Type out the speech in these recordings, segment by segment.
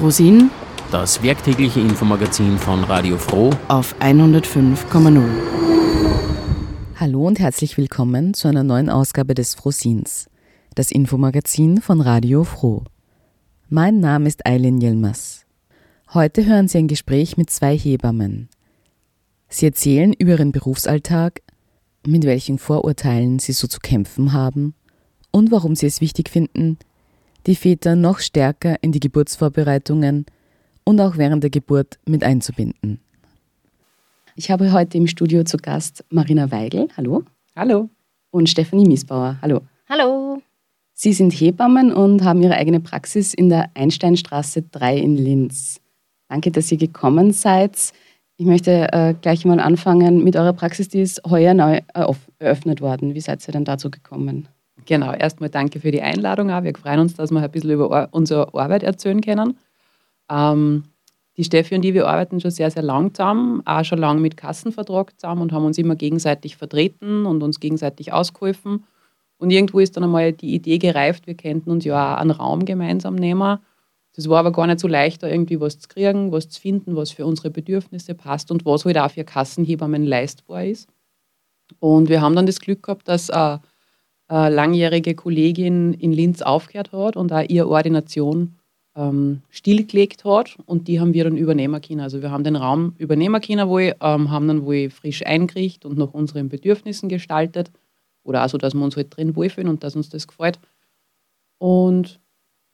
Frosin, das werktägliche Infomagazin von Radio Froh auf 105,0. Hallo und herzlich willkommen zu einer neuen Ausgabe des Frosins, das Infomagazin von Radio Froh. Mein Name ist Eileen Yilmaz. Heute hören Sie ein Gespräch mit zwei Hebammen. Sie erzählen über ihren Berufsalltag, mit welchen Vorurteilen sie so zu kämpfen haben und warum sie es wichtig finden, die Väter noch stärker in die Geburtsvorbereitungen und auch während der Geburt mit einzubinden. Ich habe heute im Studio zu Gast Marina Weigel. Hallo. Hallo. Und Stefanie Miesbauer. Hallo. Hallo. Sie sind Hebammen und haben Ihre eigene Praxis in der Einsteinstraße 3 in Linz. Danke, dass ihr gekommen seid. Ich möchte äh, gleich mal anfangen mit eurer Praxis, die ist heuer neu äh, eröffnet worden. Wie seid ihr denn dazu gekommen? Genau, erstmal danke für die Einladung. Auch. Wir freuen uns, dass wir ein bisschen über unsere Arbeit erzählen können. Ähm, die Steffi und ich, wir arbeiten schon sehr, sehr lang zusammen, auch schon lange mit Kassenvertrag zusammen und haben uns immer gegenseitig vertreten und uns gegenseitig ausgeholfen. Und irgendwo ist dann einmal die Idee gereift, wir könnten uns ja auch einen Raum gemeinsam nehmen. Das war aber gar nicht so leicht, da irgendwie was zu kriegen, was zu finden, was für unsere Bedürfnisse passt und was halt auch für Kassenhebammen leistbar ist. Und wir haben dann das Glück gehabt, dass eine, eine langjährige Kollegin in Linz aufgehört hat und auch ihre Ordination ähm, stillgelegt hat und die haben wir dann übernehmen können. Also wir haben den Raum übernehmen können, wo ich, ähm, haben dann wohl frisch eingerichtet und nach unseren Bedürfnissen gestaltet oder auch so, dass wir uns halt drin wohlfühlen und dass uns das gefällt. Und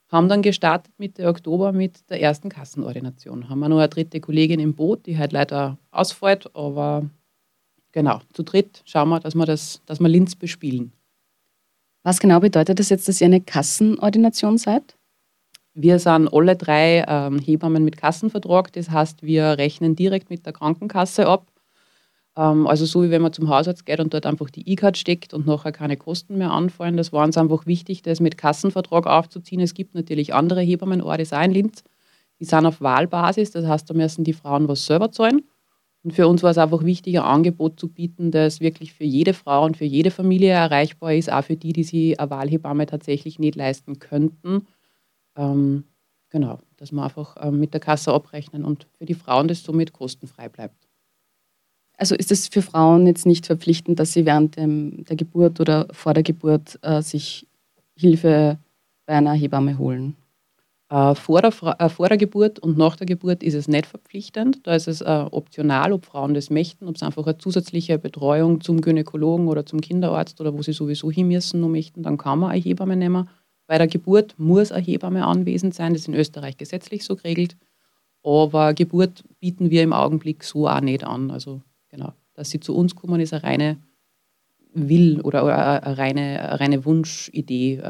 haben dann gestartet Mitte Oktober mit der ersten Kassenordination. Haben wir noch eine dritte Kollegin im Boot, die halt leider ausfällt, aber genau, zu dritt schauen wir, dass wir, das, dass wir Linz bespielen. Was genau bedeutet das jetzt, dass ihr eine Kassenordination seid? Wir sind alle drei ähm, Hebammen mit Kassenvertrag. Das heißt, wir rechnen direkt mit der Krankenkasse ab. Ähm, also so wie wenn man zum Hausarzt geht und dort einfach die E-Card steckt und nachher keine Kosten mehr anfallen. Das war uns einfach wichtig, das mit Kassenvertrag aufzuziehen. Es gibt natürlich andere Hebammenorte auch in Linz. Die sind auf Wahlbasis. Das heißt, da müssen die Frauen was selber zahlen. Und für uns war es einfach wichtig, ein Angebot zu bieten, das wirklich für jede Frau und für jede Familie erreichbar ist, auch für die, die sich eine Wahlhebamme tatsächlich nicht leisten könnten ähm, genau, dass wir einfach ähm, mit der Kasse abrechnen und für die Frauen das somit kostenfrei bleibt. Also ist es für Frauen jetzt nicht verpflichtend, dass sie während dem, der Geburt oder vor der Geburt äh, sich Hilfe bei einer Hebamme holen? Äh, vor, der, äh, vor, der, Geburt und nach der Geburt ist es nicht verpflichtend. Da ist es äh, optional, ob Frauen das möchten, ob sie einfach eine zusätzliche Betreuung zum Gynäkologen oder zum Kinderarzt oder wo sie sowieso hin müssen noch möchten, dann kann man eine Hebamme nehmen. Bei der Geburt muss eine Hebamme anwesend sein, das ist in Österreich gesetzlich so geregelt. Aber Geburt bieten wir im Augenblick so auch nicht an. Also genau, dass sie zu uns kommen, ist eine reine Will oder, eine reine, eine reine Wunschidee.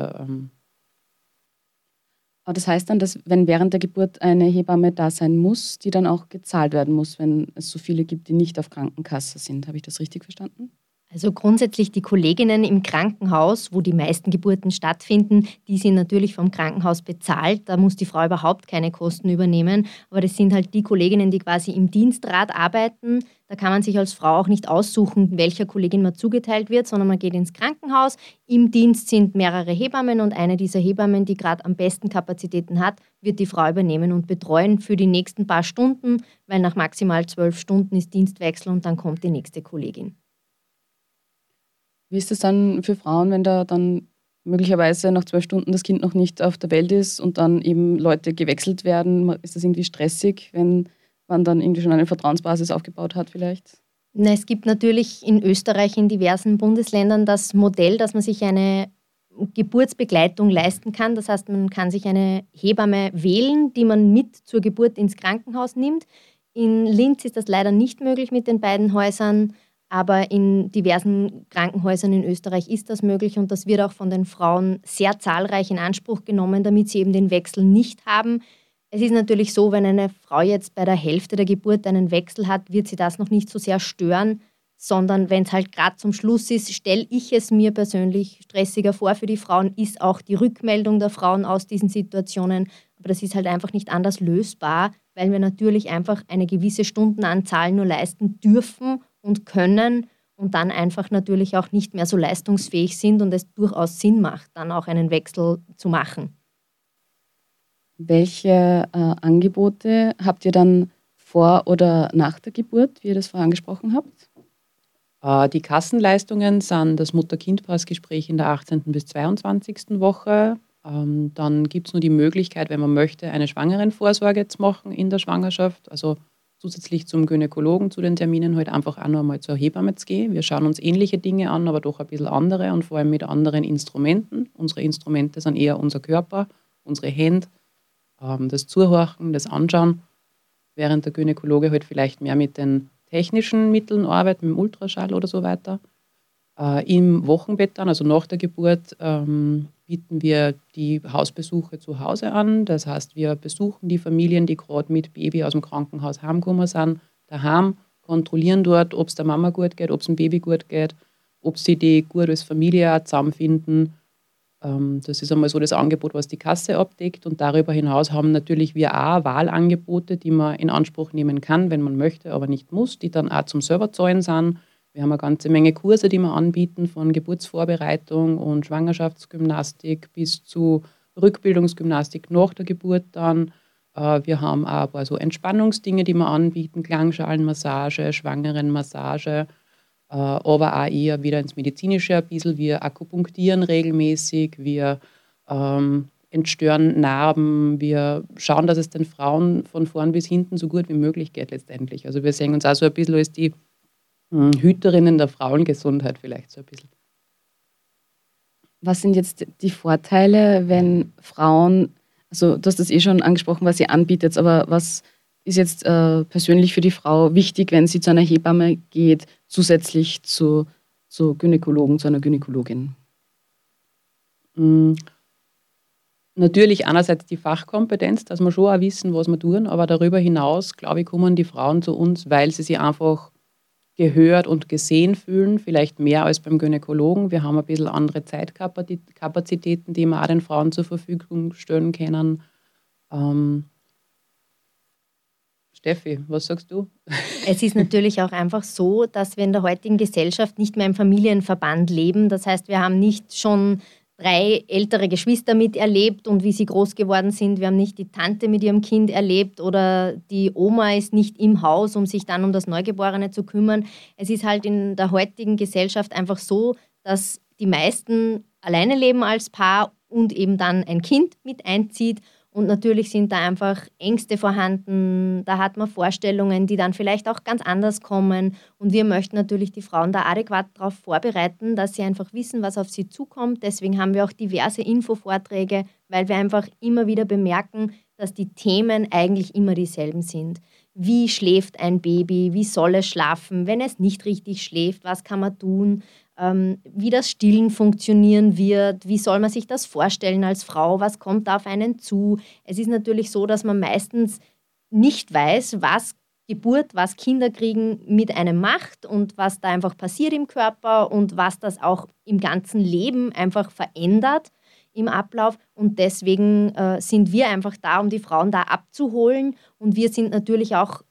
Aber das heißt dann, dass wenn während der Geburt eine Hebamme da sein muss, die dann auch gezahlt werden muss, wenn es so viele gibt, die nicht auf Krankenkasse sind. Habe ich das richtig verstanden? Also grundsätzlich die Kolleginnen im Krankenhaus, wo die meisten Geburten stattfinden, die sind natürlich vom Krankenhaus bezahlt. Da muss die Frau überhaupt keine Kosten übernehmen. Aber das sind halt die Kolleginnen, die quasi im Dienstrat arbeiten. Da kann man sich als Frau auch nicht aussuchen, welcher Kollegin man zugeteilt wird, sondern man geht ins Krankenhaus. Im Dienst sind mehrere Hebammen und eine dieser Hebammen, die gerade am besten Kapazitäten hat, wird die Frau übernehmen und betreuen für die nächsten paar Stunden, weil nach maximal zwölf Stunden ist Dienstwechsel und dann kommt die nächste Kollegin. Wie ist es dann für Frauen, wenn da dann möglicherweise nach zwölf Stunden das Kind noch nicht auf der Welt ist und dann eben Leute gewechselt werden? Ist das irgendwie stressig, wenn man dann irgendwie schon eine Vertrauensbasis aufgebaut hat vielleicht? Na, es gibt natürlich in Österreich in diversen Bundesländern das Modell, dass man sich eine Geburtsbegleitung leisten kann. Das heißt, man kann sich eine Hebamme wählen, die man mit zur Geburt ins Krankenhaus nimmt. In Linz ist das leider nicht möglich mit den beiden Häusern. Aber in diversen Krankenhäusern in Österreich ist das möglich und das wird auch von den Frauen sehr zahlreich in Anspruch genommen, damit sie eben den Wechsel nicht haben. Es ist natürlich so, wenn eine Frau jetzt bei der Hälfte der Geburt einen Wechsel hat, wird sie das noch nicht so sehr stören, sondern wenn es halt gerade zum Schluss ist, stelle ich es mir persönlich stressiger vor für die Frauen, ist auch die Rückmeldung der Frauen aus diesen Situationen. Aber das ist halt einfach nicht anders lösbar, weil wir natürlich einfach eine gewisse Stundenanzahl nur leisten dürfen und können und dann einfach natürlich auch nicht mehr so leistungsfähig sind und es durchaus Sinn macht, dann auch einen Wechsel zu machen. Welche äh, Angebote habt ihr dann vor oder nach der Geburt, wie ihr das vorher angesprochen habt? Äh, die Kassenleistungen sind das Mutter-Kind-Pass-Gespräch in der 18. bis 22. Woche. Ähm, dann gibt es nur die Möglichkeit, wenn man möchte, eine Schwangerenvorsorge zu machen in der Schwangerschaft. Also zusätzlich zum Gynäkologen, zu den Terminen halt einfach auch noch einmal zur Hebamme zu gehen. Wir schauen uns ähnliche Dinge an, aber doch ein bisschen andere und vor allem mit anderen Instrumenten. Unsere Instrumente sind eher unser Körper, unsere Hände, ähm, das Zuhorchen, das Anschauen, während der Gynäkologe halt vielleicht mehr mit den technischen Mitteln arbeitet, mit dem Ultraschall oder so weiter. Äh, Im Wochenbett dann, also nach der Geburt, ähm, bieten wir die Hausbesuche zu Hause an. Das heißt, wir besuchen die Familien, die gerade mit Baby aus dem Krankenhaus heimgekommen sind, daheim, kontrollieren dort, ob es der Mama gut geht, ob es dem Baby gut geht, ob sie die gut als Familie auch zusammenfinden. Ähm, das ist einmal so das Angebot, was die Kasse abdeckt. Und darüber hinaus haben natürlich wir auch Wahlangebote, die man in Anspruch nehmen kann, wenn man möchte, aber nicht muss, die dann auch zum selber zahlen sind wir haben eine ganze Menge Kurse, die wir anbieten, von Geburtsvorbereitung und Schwangerschaftsgymnastik bis zu Rückbildungsgymnastik nach der Geburt dann. Äh, wir haben auch ein paar so Entspannungsdinge, die wir anbieten, Klangschalenmassage, Schwangerenmassage, äh, aber auch eher wieder ins Medizinische ein bisschen. Wir akupunktieren regelmäßig, wir ähm, entstören Narben, wir schauen, dass es den Frauen von vorn bis hinten so gut wie möglich geht letztendlich. Also wir sehen uns auch so ein bisschen als die Hüterinnen der Frauengesundheit vielleicht so ein bisschen. Was sind jetzt die Vorteile, wenn Frauen, also du hast das eh schon angesprochen, was ihr anbietet, aber was ist jetzt äh, persönlich für die Frau wichtig, wenn sie zu einer Hebamme geht, zusätzlich zu, zu Gynäkologen, zu einer Gynäkologin? Mhm. Natürlich einerseits die Fachkompetenz, dass wir schon auch wissen, was wir tun, aber darüber hinaus, glaube ich, kommen die Frauen zu uns, weil sie sich einfach gehört und gesehen fühlen, vielleicht mehr als beim Gynäkologen. Wir haben ein bisschen andere Zeitkapazitäten, die wir auch den Frauen zur Verfügung stellen können. Ähm Steffi, was sagst du? Es ist natürlich auch einfach so, dass wir in der heutigen Gesellschaft nicht mehr im Familienverband leben. Das heißt, wir haben nicht schon drei ältere Geschwister miterlebt und wie sie groß geworden sind. Wir haben nicht die Tante mit ihrem Kind erlebt oder die Oma ist nicht im Haus, um sich dann um das Neugeborene zu kümmern. Es ist halt in der heutigen Gesellschaft einfach so, dass die meisten alleine leben als Paar und eben dann ein Kind mit einzieht und natürlich sind da einfach Ängste vorhanden, da hat man Vorstellungen, die dann vielleicht auch ganz anders kommen. Und wir möchten natürlich die Frauen da adäquat darauf vorbereiten, dass sie einfach wissen, was auf sie zukommt. Deswegen haben wir auch diverse Infovorträge, weil wir einfach immer wieder bemerken, dass die Themen eigentlich immer dieselben sind. Wie schläft ein Baby? Wie soll es schlafen? Wenn es nicht richtig schläft, was kann man tun? Ähm, wie das Stillen funktionieren wird, wie soll man sich das vorstellen als Frau, was kommt da auf einen zu. Es ist natürlich so, dass man meistens nicht weiß, was Geburt, was Kinderkriegen mit einem macht und was da einfach passiert im Körper und was das auch im ganzen Leben einfach verändert im Ablauf. Und deswegen äh, sind wir einfach da, um die Frauen da abzuholen. Und wir sind natürlich auch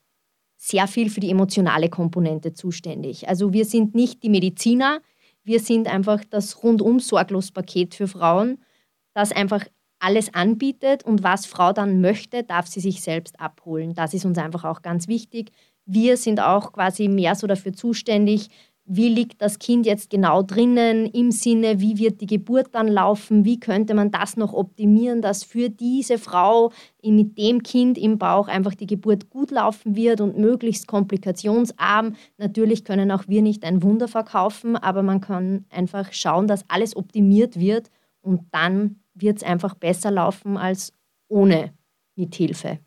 sehr viel für die emotionale Komponente zuständig. Also wir sind nicht die Mediziner, wir sind einfach das rundum sorglos Paket für Frauen, das einfach alles anbietet und was Frau dann möchte, darf sie sich selbst abholen. Das ist uns einfach auch ganz wichtig. Wir sind auch quasi mehr so dafür zuständig, wie liegt das Kind jetzt genau drinnen im Sinne, wie wird die Geburt dann laufen, wie könnte man das noch optimieren, dass für diese Frau mit dem Kind im Bauch einfach die Geburt gut laufen wird und möglichst komplikationsarm. Natürlich können auch wir nicht ein Wunder verkaufen, aber man kann einfach schauen, dass alles optimiert wird und dann wird es einfach besser laufen als ohne Mithilfe.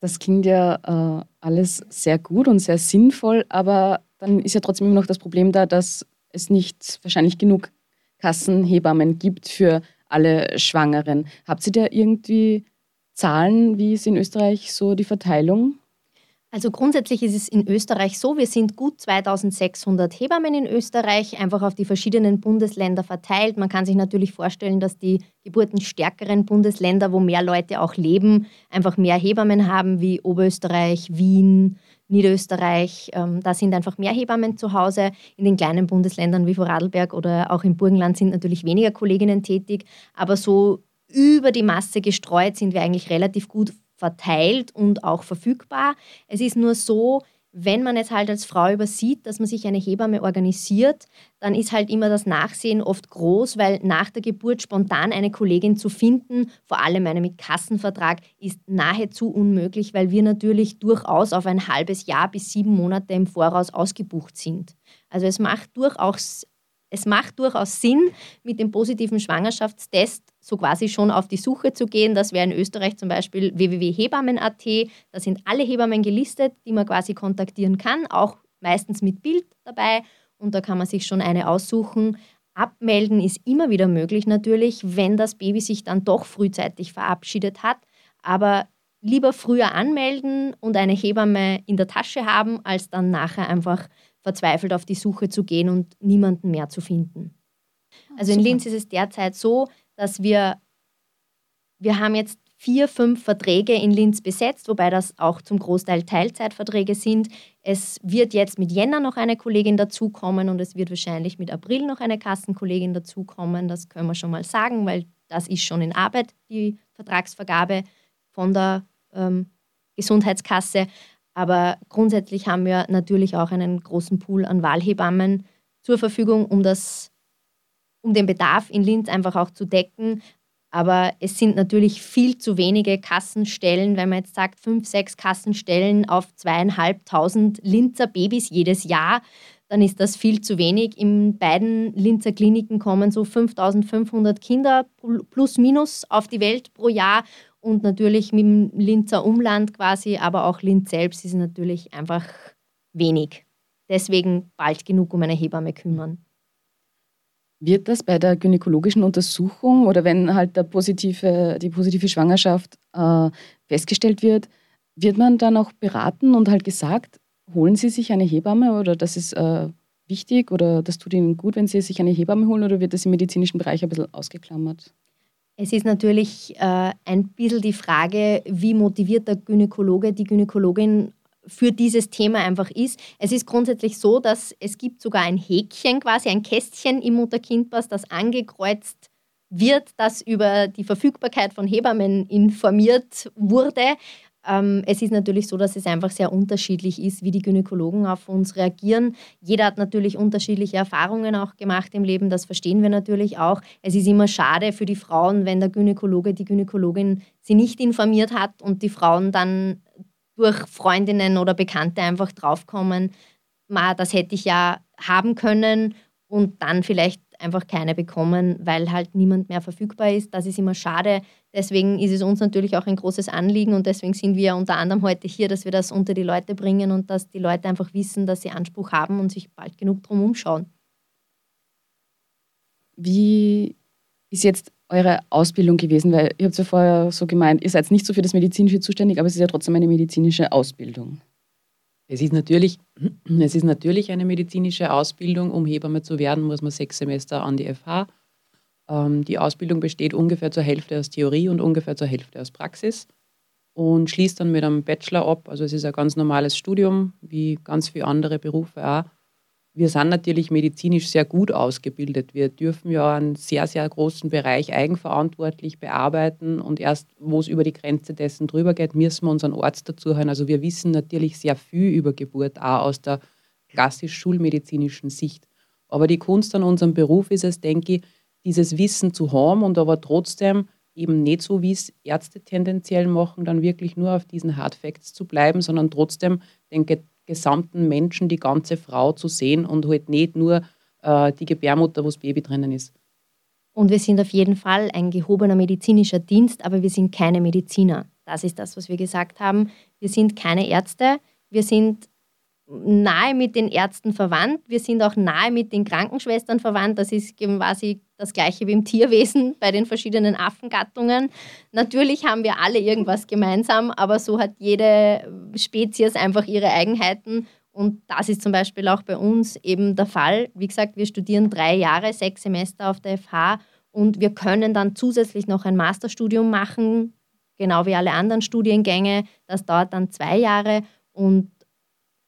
Das klingt ja äh, alles sehr gut und sehr sinnvoll, aber dann ist ja trotzdem immer noch das Problem da, dass es nicht wahrscheinlich genug Kassenhebammen gibt für alle Schwangeren. Habt ihr da irgendwie Zahlen, wie ist in Österreich so die Verteilung? Also grundsätzlich ist es in Österreich so, wir sind gut 2600 Hebammen in Österreich, einfach auf die verschiedenen Bundesländer verteilt. Man kann sich natürlich vorstellen, dass die geburtenstärkeren Bundesländer, wo mehr Leute auch leben, einfach mehr Hebammen haben, wie Oberösterreich, Wien, Niederösterreich. Ähm, da sind einfach mehr Hebammen zu Hause. In den kleinen Bundesländern wie Vorarlberg oder auch im Burgenland sind natürlich weniger Kolleginnen tätig. Aber so über die Masse gestreut sind wir eigentlich relativ gut verteilt und auch verfügbar. Es ist nur so, wenn man es halt als Frau übersieht, dass man sich eine Hebamme organisiert, dann ist halt immer das Nachsehen oft groß, weil nach der Geburt spontan eine Kollegin zu finden, vor allem eine mit Kassenvertrag, ist nahezu unmöglich, weil wir natürlich durchaus auf ein halbes Jahr bis sieben Monate im Voraus ausgebucht sind. Also es macht durchaus es macht durchaus Sinn, mit dem positiven Schwangerschaftstest so quasi schon auf die Suche zu gehen. Das wäre in Österreich zum Beispiel www.hebammen.at. Da sind alle Hebammen gelistet, die man quasi kontaktieren kann, auch meistens mit Bild dabei. Und da kann man sich schon eine aussuchen. Abmelden ist immer wieder möglich natürlich, wenn das Baby sich dann doch frühzeitig verabschiedet hat. Aber lieber früher anmelden und eine Hebamme in der Tasche haben, als dann nachher einfach verzweifelt auf die Suche zu gehen und niemanden mehr zu finden. Ah, also in Linz ist es derzeit so, dass wir, wir haben jetzt vier, fünf Verträge in Linz besetzt, wobei das auch zum Großteil Teilzeitverträge sind. Es wird jetzt mit Jänner noch eine Kollegin dazukommen und es wird wahrscheinlich mit April noch eine Kassenkollegin dazukommen. Das können wir schon mal sagen, weil das ist schon in Arbeit, die Vertragsvergabe von der ähm, Gesundheitskasse. Aber grundsätzlich haben wir natürlich auch einen großen Pool an Wahlhebammen zur Verfügung, um, das, um den Bedarf in Linz einfach auch zu decken. Aber es sind natürlich viel zu wenige Kassenstellen, wenn man jetzt sagt, fünf, sechs Kassenstellen auf zweieinhalbtausend Linzer Babys jedes Jahr, dann ist das viel zu wenig. In beiden Linzer Kliniken kommen so 5500 Kinder plus minus auf die Welt pro Jahr und natürlich mit dem Linzer Umland quasi, aber auch Linz selbst ist natürlich einfach wenig. Deswegen bald genug um eine Hebamme kümmern. Wird das bei der gynäkologischen Untersuchung oder wenn halt der positive, die positive Schwangerschaft äh, festgestellt wird, wird man dann auch beraten und halt gesagt, holen Sie sich eine Hebamme oder das ist äh, wichtig oder das tut Ihnen gut, wenn Sie sich eine Hebamme holen oder wird das im medizinischen Bereich ein bisschen ausgeklammert? Es ist natürlich äh, ein bisschen die Frage, wie motiviert der Gynäkologe, die Gynäkologin für dieses Thema einfach ist. Es ist grundsätzlich so, dass es gibt sogar ein Häkchen, quasi ein Kästchen im Mutter-Kind-Pass, das angekreuzt wird, das über die Verfügbarkeit von Hebammen informiert wurde. Ähm, es ist natürlich so, dass es einfach sehr unterschiedlich ist, wie die Gynäkologen auf uns reagieren. Jeder hat natürlich unterschiedliche Erfahrungen auch gemacht im Leben, das verstehen wir natürlich auch. Es ist immer schade für die Frauen, wenn der Gynäkologe, die Gynäkologin sie nicht informiert hat und die Frauen dann durch Freundinnen oder Bekannte einfach draufkommen, das hätte ich ja haben können und dann vielleicht einfach keine bekommen, weil halt niemand mehr verfügbar ist. Das ist immer schade. Deswegen ist es uns natürlich auch ein großes Anliegen und deswegen sind wir unter anderem heute hier, dass wir das unter die Leute bringen und dass die Leute einfach wissen, dass sie Anspruch haben und sich bald genug drum umschauen. Wie ist jetzt eure Ausbildung gewesen? Weil ihr habt ja vorher so gemeint, ihr seid nicht so für das Medizinische zuständig, aber es ist ja trotzdem eine medizinische Ausbildung. Es ist, natürlich, es ist natürlich eine medizinische Ausbildung. Um Hebamme zu werden, muss man sechs Semester an die FH. Ähm, die Ausbildung besteht ungefähr zur Hälfte aus Theorie und ungefähr zur Hälfte aus Praxis und schließt dann mit einem Bachelor ab. Also es ist ein ganz normales Studium, wie ganz viele andere Berufe auch wir sind natürlich medizinisch sehr gut ausgebildet. Wir dürfen ja einen sehr, sehr großen Bereich eigenverantwortlich bearbeiten und erst, wo es über die Grenze dessen drüber geht, müssen wir unseren Arzt dazu hören. Also wir wissen natürlich sehr viel über Geburt, auch aus der klassisch schulmedizinischen Sicht. Aber die Kunst an unserem Beruf ist es, denke ich, dieses Wissen zu haben und aber trotzdem eben nicht so, wie es Ärzte tendenziell machen, dann wirklich nur auf diesen Hard Facts zu bleiben, sondern trotzdem den gesamten Menschen, die ganze Frau zu sehen und halt nicht nur äh, die Gebärmutter, wo das Baby drinnen ist. Und wir sind auf jeden Fall ein gehobener medizinischer Dienst, aber wir sind keine Mediziner. Das ist das, was wir gesagt haben. Wir sind keine Ärzte. Wir sind nahe mit den Ärzten verwandt. Wir sind auch nahe mit den Krankenschwestern verwandt. Das ist quasi das Gleiche wie im Tierwesen bei den verschiedenen Affengattungen. Natürlich haben wir alle irgendwas gemeinsam, aber so hat jede Spezies einfach ihre Eigenheiten. Und das ist zum Beispiel auch bei uns eben der Fall. Wie gesagt, wir studieren drei Jahre, sechs Semester auf der FH und wir können dann zusätzlich noch ein Masterstudium machen, genau wie alle anderen Studiengänge. Das dauert dann zwei Jahre und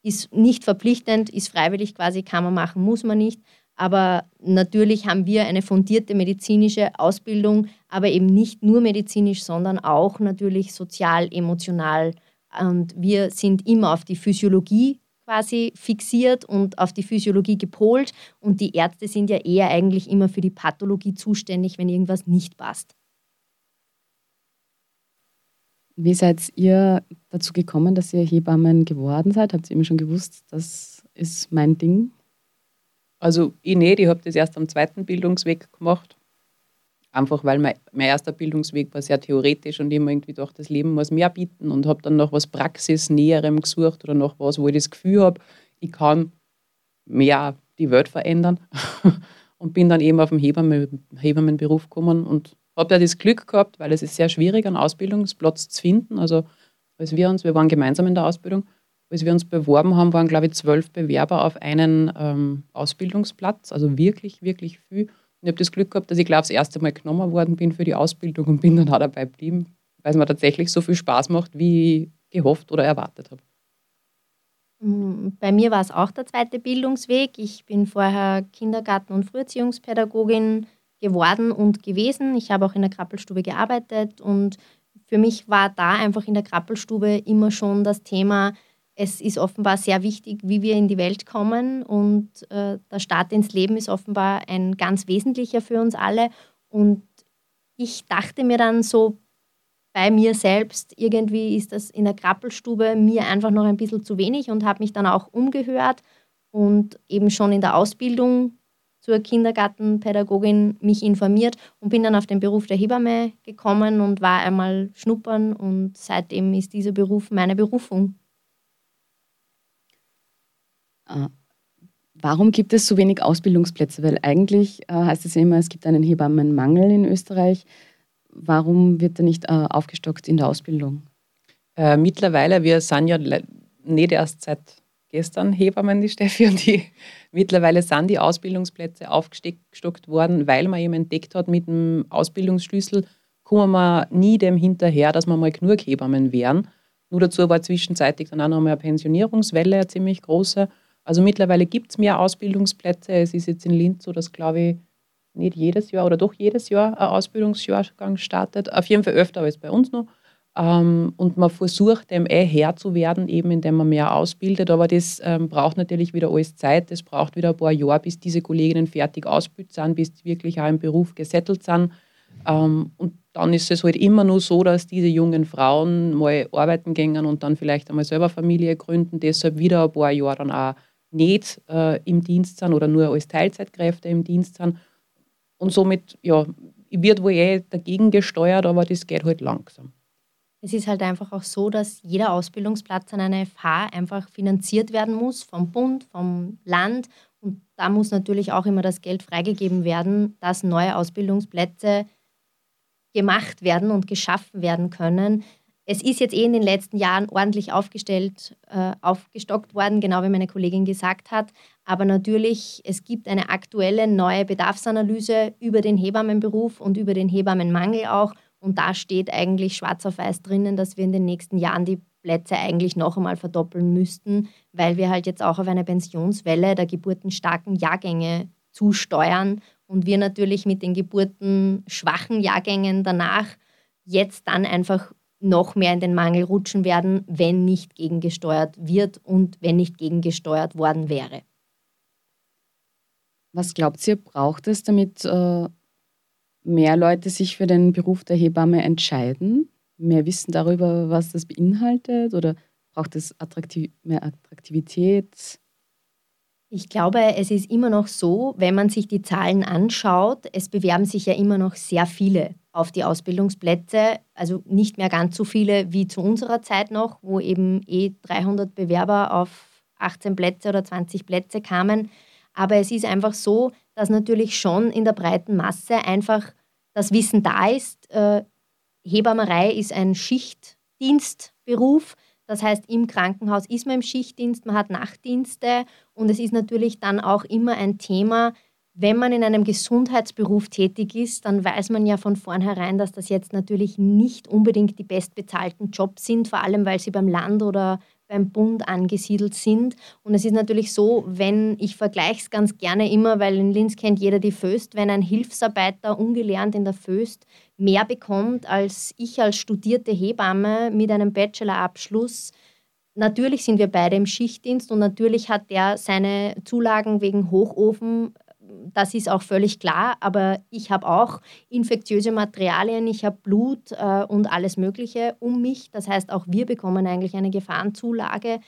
ist nicht verpflichtend, ist freiwillig quasi, kann man machen, muss man nicht. Aber natürlich haben wir eine fundierte medizinische Ausbildung, aber eben nicht nur medizinisch, sondern auch natürlich sozial, emotional. Und wir sind immer auf die Physiologie quasi fixiert und auf die Physiologie gepolt. Und die Ärzte sind ja eher eigentlich immer für die Pathologie zuständig, wenn irgendwas nicht passt. Wie seid ihr dazu gekommen, dass ihr Hebammen geworden seid? Habt ihr immer schon gewusst, das ist mein Ding? Also ich nicht, ich habe das erst am zweiten Bildungsweg gemacht. Einfach weil mein, mein erster Bildungsweg war sehr theoretisch und habe irgendwie gedacht, das Leben muss mehr bieten und habe dann nach was Praxisnäherem gesucht oder nach was, wo ich das Gefühl habe, ich kann mehr die Welt verändern. und bin dann eben auf den Hebammen, Hebammenberuf gekommen und habe ja das Glück gehabt, weil es ist sehr schwierig, einen Ausbildungsplatz zu finden. Also als wir uns, wir waren gemeinsam in der Ausbildung, als wir uns beworben haben, waren glaube ich zwölf Bewerber auf einen ähm, Ausbildungsplatz, also wirklich, wirklich viel. Und ich habe das Glück gehabt, dass ich glaube das erste Mal genommen worden bin für die Ausbildung und bin dann auch dabei geblieben, weil es mir tatsächlich so viel Spaß macht, wie ich gehofft oder erwartet habe. Mm, bei mir war es auch der zweite Bildungsweg. Ich bin vorher Kindergarten- und Früherziehungspädagogin geworden und gewesen. Ich habe auch in der Krappelstube gearbeitet und für mich war da einfach in der Krappelstube immer schon das Thema, es ist offenbar sehr wichtig, wie wir in die Welt kommen und äh, der Start ins Leben ist offenbar ein ganz wesentlicher für uns alle. Und ich dachte mir dann so bei mir selbst, irgendwie ist das in der Krappelstube mir einfach noch ein bisschen zu wenig und habe mich dann auch umgehört und eben schon in der Ausbildung zur Kindergartenpädagogin mich informiert und bin dann auf den Beruf der Hebamme gekommen und war einmal schnuppern und seitdem ist dieser Beruf meine Berufung. Äh, warum gibt es so wenig Ausbildungsplätze? Weil eigentlich äh, heißt es ja immer, es gibt einen Hebammenmangel in Österreich. Warum wird er nicht äh, aufgestockt in der Ausbildung? Äh, mittlerweile, wir sind ja nicht erst seit gestern Hebammen, die Steffi und die. Mittlerweile sind die Ausbildungsplätze aufgestockt worden, weil man eben entdeckt hat, mit dem Ausbildungsschlüssel kommen wir nie dem hinterher, dass wir mal genug Hebammen wären. Nur dazu war zwischenzeitlich dann auch noch mal eine Pensionierungswelle, eine ziemlich große. Also mittlerweile gibt es mehr Ausbildungsplätze. Es ist jetzt in Linz so, dass, glaube ich, nicht jedes Jahr oder doch jedes Jahr ein Ausbildungsjahrgang startet. Auf jeden Fall öfter als bei uns noch. Ähm, und man versucht dem eh Herr zu werden, eben indem man mehr ausbildet. Aber das ähm, braucht natürlich wieder alles Zeit. Das braucht wieder ein paar Jahre, bis diese Kolleginnen fertig ausgebildet sind, bis die wirklich auch im Beruf gesettelt sind. Ähm, und dann ist es halt immer nur so, dass diese jungen Frauen mal arbeiten gehen und dann vielleicht einmal selber Familie gründen, deshalb wieder ein paar Jahre dann auch nicht äh, im Dienst sind oder nur als Teilzeitkräfte im Dienst sind. Und somit ja, wird wohl eh dagegen gesteuert, aber das geht halt langsam. Es ist halt einfach auch so, dass jeder Ausbildungsplatz an einer FH einfach finanziert werden muss vom Bund, vom Land. Und da muss natürlich auch immer das Geld freigegeben werden, dass neue Ausbildungsplätze gemacht werden und geschaffen werden können. Es ist jetzt eh in den letzten Jahren ordentlich aufgestellt, äh, aufgestockt worden, genau wie meine Kollegin gesagt hat. Aber natürlich, es gibt eine aktuelle neue Bedarfsanalyse über den Hebammenberuf und über den Hebammenmangel auch. Und da steht eigentlich schwarz auf weiß drinnen, dass wir in den nächsten Jahren die Plätze eigentlich noch einmal verdoppeln müssten, weil wir halt jetzt auch auf eine Pensionswelle der geburtenstarken Jahrgänge zusteuern und wir natürlich mit den geburtenschwachen Jahrgängen danach jetzt dann einfach noch mehr in den Mangel rutschen werden, wenn nicht gegengesteuert wird und wenn nicht gegengesteuert worden wäre. Was glaubt ihr, braucht es, damit äh, mehr Leute sich für den Beruf der Hebamme entscheiden? Mehr Wissen darüber, was das beinhaltet? Oder braucht es attraktiv mehr Attraktivität? Ich glaube, es ist immer noch so, wenn man sich die Zahlen anschaut, es bewerben sich ja immer noch sehr viele auf die Ausbildungsplätze, also nicht mehr ganz so viele wie zu unserer Zeit noch, wo eben eh 300 Bewerber auf 18 Plätze oder 20 Plätze kamen. Aber es ist einfach so, dass natürlich schon in der breiten Masse einfach das Wissen da ist. Äh, Hebammerei ist ein Schichtdienstberuf. Das heißt, im Krankenhaus ist man im Schichtdienst, man hat Nachtdienste und es ist natürlich dann auch immer ein Thema, wenn man in einem Gesundheitsberuf tätig ist, dann weiß man ja von vornherein, dass das jetzt natürlich nicht unbedingt die bestbezahlten Jobs sind, vor allem weil sie beim Land oder beim Bund angesiedelt sind. Und es ist natürlich so, wenn, ich vergleiche es ganz gerne immer, weil in Linz kennt jeder die Föst, wenn ein Hilfsarbeiter ungelernt in der Föst mehr bekommt als ich als studierte Hebamme mit einem Bachelorabschluss, Natürlich sind wir beide im Schichtdienst und natürlich hat der seine Zulagen wegen Hochofen das ist auch völlig klar, aber ich habe auch infektiöse Materialien, ich habe Blut äh, und alles Mögliche um mich. Das heißt, auch wir bekommen eigentlich eine Gefahrenzulage.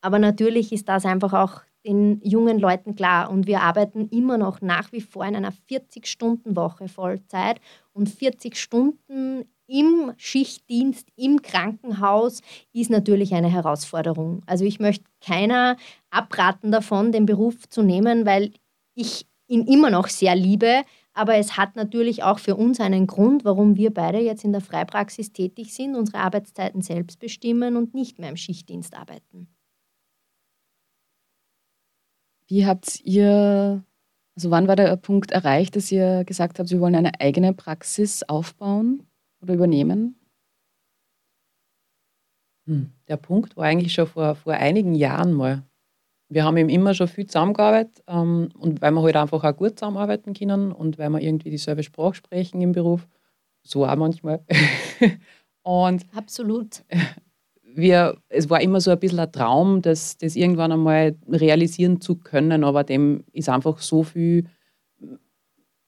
Aber natürlich ist das einfach auch den jungen Leuten klar. Und wir arbeiten immer noch nach wie vor in einer 40-Stunden-Woche Vollzeit. Und 40 Stunden im Schichtdienst, im Krankenhaus ist natürlich eine Herausforderung. Also ich möchte keiner abraten davon, den Beruf zu nehmen, weil ich ihn immer noch sehr liebe, aber es hat natürlich auch für uns einen Grund, warum wir beide jetzt in der Freipraxis tätig sind, unsere Arbeitszeiten selbst bestimmen und nicht mehr im Schichtdienst arbeiten. Wie habt ihr, also wann war der Punkt erreicht, dass ihr gesagt habt, wir wollen eine eigene Praxis aufbauen oder übernehmen? Hm, der Punkt war eigentlich schon vor, vor einigen Jahren mal wir haben eben immer schon viel zusammengearbeitet ähm, und weil wir halt einfach auch gut zusammenarbeiten können und weil wir irgendwie dieselbe Sprache sprechen im Beruf, so auch manchmal. und Absolut. Wir, es war immer so ein bisschen ein Traum, das, das irgendwann einmal realisieren zu können, aber dem ist einfach so viel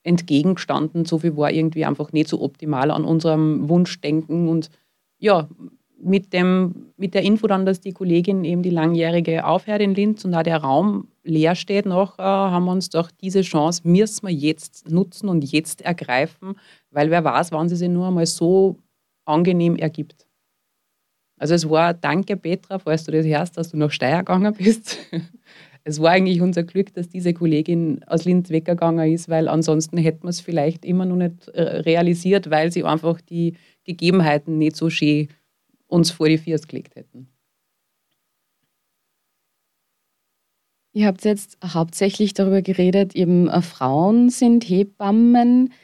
entgegengestanden, so viel war irgendwie einfach nicht so optimal an unserem Wunschdenken und ja, mit, dem, mit der Info dann, dass die Kollegin eben die langjährige aufhört in Linz und auch der Raum leer steht noch, äh, haben wir uns doch diese Chance müssen wir jetzt nutzen und jetzt ergreifen, weil wer weiß, wann sie sich nur einmal so angenehm ergibt. Also es war, danke Petra, falls du das hörst, dass du nach Steyr gegangen bist. es war eigentlich unser Glück, dass diese Kollegin aus Linz weggegangen ist, weil ansonsten hätten wir es vielleicht immer noch nicht realisiert, weil sie einfach die Gegebenheiten nicht so schön uns vor die Füße gelegt hätten. Ihr habt jetzt hauptsächlich darüber geredet, eben äh, Frauen sind Hebammen.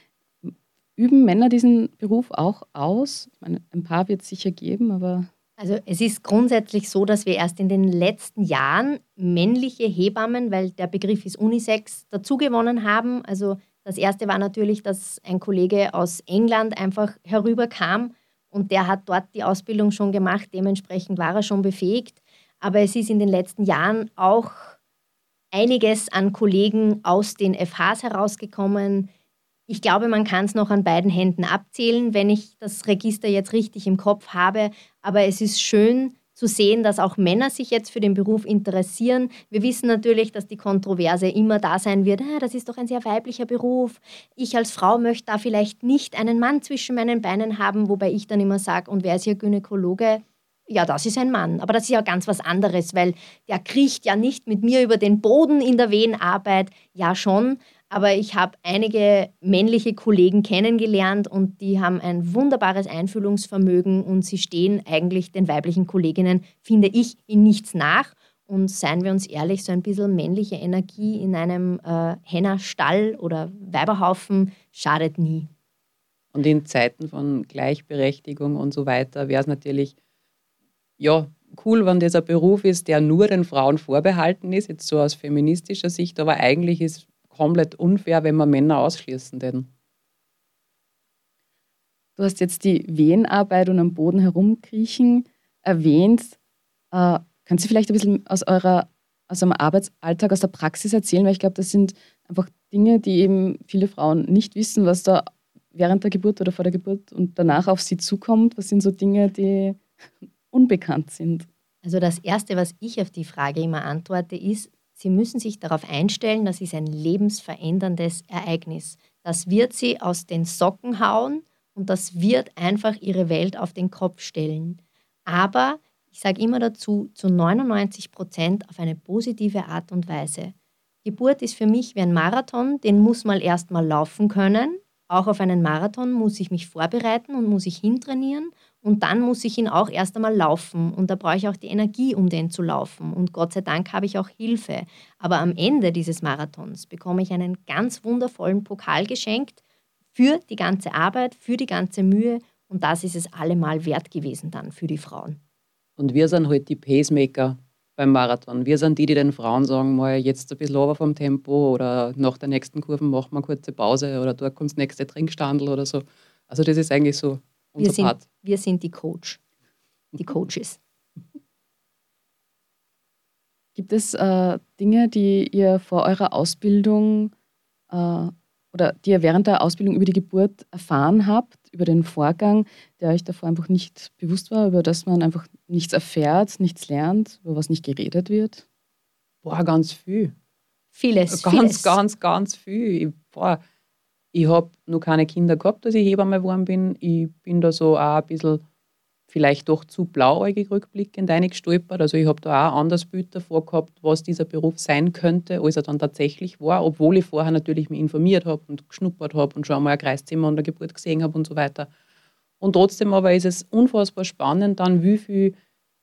Üben Männer diesen Beruf auch aus? Ich meine, ein paar wird es sicher geben, aber. Also es ist grundsätzlich so, dass wir erst in den letzten Jahren männliche Hebammen, weil der Begriff ist Unisex, dazugewonnen haben. Also das erste war natürlich, dass ein Kollege aus England einfach herüberkam und der hat dort die Ausbildung schon gemacht, dementsprechend war er schon befähigt. Aber es ist in den letzten Jahren auch einiges an Kollegen aus den FHs herausgekommen. Ich glaube, man kann es noch an beiden Händen abzählen, wenn ich das Register jetzt richtig im Kopf habe. Aber es ist schön, zu sehen, dass auch Männer sich jetzt für den Beruf interessieren. Wir wissen natürlich, dass die Kontroverse immer da sein wird. Ah, das ist doch ein sehr weiblicher Beruf. Ich als Frau möchte da vielleicht nicht einen Mann zwischen meinen Beinen haben, wobei ich dann immer sage, und wer ist hier Gynäkologe? Ja, das ist ein Mann. Aber das ist ja ganz was anderes, weil der kriecht ja nicht mit mir über den Boden in der Wehenarbeit. Ja, schon aber ich habe einige männliche Kollegen kennengelernt und die haben ein wunderbares Einfühlungsvermögen und sie stehen eigentlich den weiblichen Kolleginnen, finde ich, in nichts nach. Und seien wir uns ehrlich, so ein bisschen männliche Energie in einem äh, Hennerstall oder Weiberhaufen schadet nie. Und in Zeiten von Gleichberechtigung und so weiter wäre es natürlich ja, cool, wenn das ein Beruf ist, der nur den Frauen vorbehalten ist, jetzt so aus feministischer Sicht, aber eigentlich ist komplett unfair, wenn wir Männer ausschließen denn. Du hast jetzt die Wehenarbeit und am Boden herumkriechen erwähnt. Äh, kannst du vielleicht ein bisschen aus eurer aus eurem Arbeitsalltag, aus der Praxis erzählen? Weil ich glaube, das sind einfach Dinge, die eben viele Frauen nicht wissen, was da während der Geburt oder vor der Geburt und danach auf sie zukommt. Was sind so Dinge, die unbekannt sind? Also das Erste, was ich auf die Frage immer antworte, ist, Sie müssen sich darauf einstellen, das ist ein lebensveränderndes Ereignis. Das wird Sie aus den Socken hauen und das wird einfach Ihre Welt auf den Kopf stellen. Aber ich sage immer dazu, zu 99 Prozent auf eine positive Art und Weise. Geburt ist für mich wie ein Marathon, den muss man erst mal laufen können. Auch auf einen Marathon muss ich mich vorbereiten und muss ich hintrainieren und dann muss ich ihn auch erst einmal laufen. Und da brauche ich auch die Energie, um den zu laufen. Und Gott sei Dank habe ich auch Hilfe. Aber am Ende dieses Marathons bekomme ich einen ganz wundervollen Pokal geschenkt für die ganze Arbeit, für die ganze Mühe. Und das ist es allemal wert gewesen dann für die Frauen. Und wir sind halt die Pacemaker beim Marathon. Wir sind die, die den Frauen sagen, mal jetzt ein bisschen runter vom Tempo oder nach der nächsten Kurve machen wir eine kurze Pause oder dort kommt das nächste Trinkstandel oder so. Also das ist eigentlich so wir sind, Part. Wir sind die Coach, die Coaches. Gibt es äh, Dinge, die ihr vor eurer Ausbildung äh, oder die ihr während der Ausbildung über die Geburt erfahren habt, über den Vorgang, der euch davor einfach nicht bewusst war, über das man einfach nichts erfährt, nichts lernt, über was nicht geredet wird? Boah, ganz viel. Vieles. Ganz, vieles. ganz, ganz viel. Boah, ich habe noch keine Kinder gehabt, als ich Hebamme geworden bin. Ich bin da so auch ein bisschen vielleicht doch zu blauäugig rückblickend eingestolpert. Also ich habe da auch ein anderes Bild davor gehabt, was dieser Beruf sein könnte, als er dann tatsächlich war, obwohl ich vorher natürlich mich informiert habe und geschnuppert habe und schon einmal ein Kreiszimmer an der Geburt gesehen habe und so weiter. Und trotzdem aber ist es unfassbar spannend dann, wie viel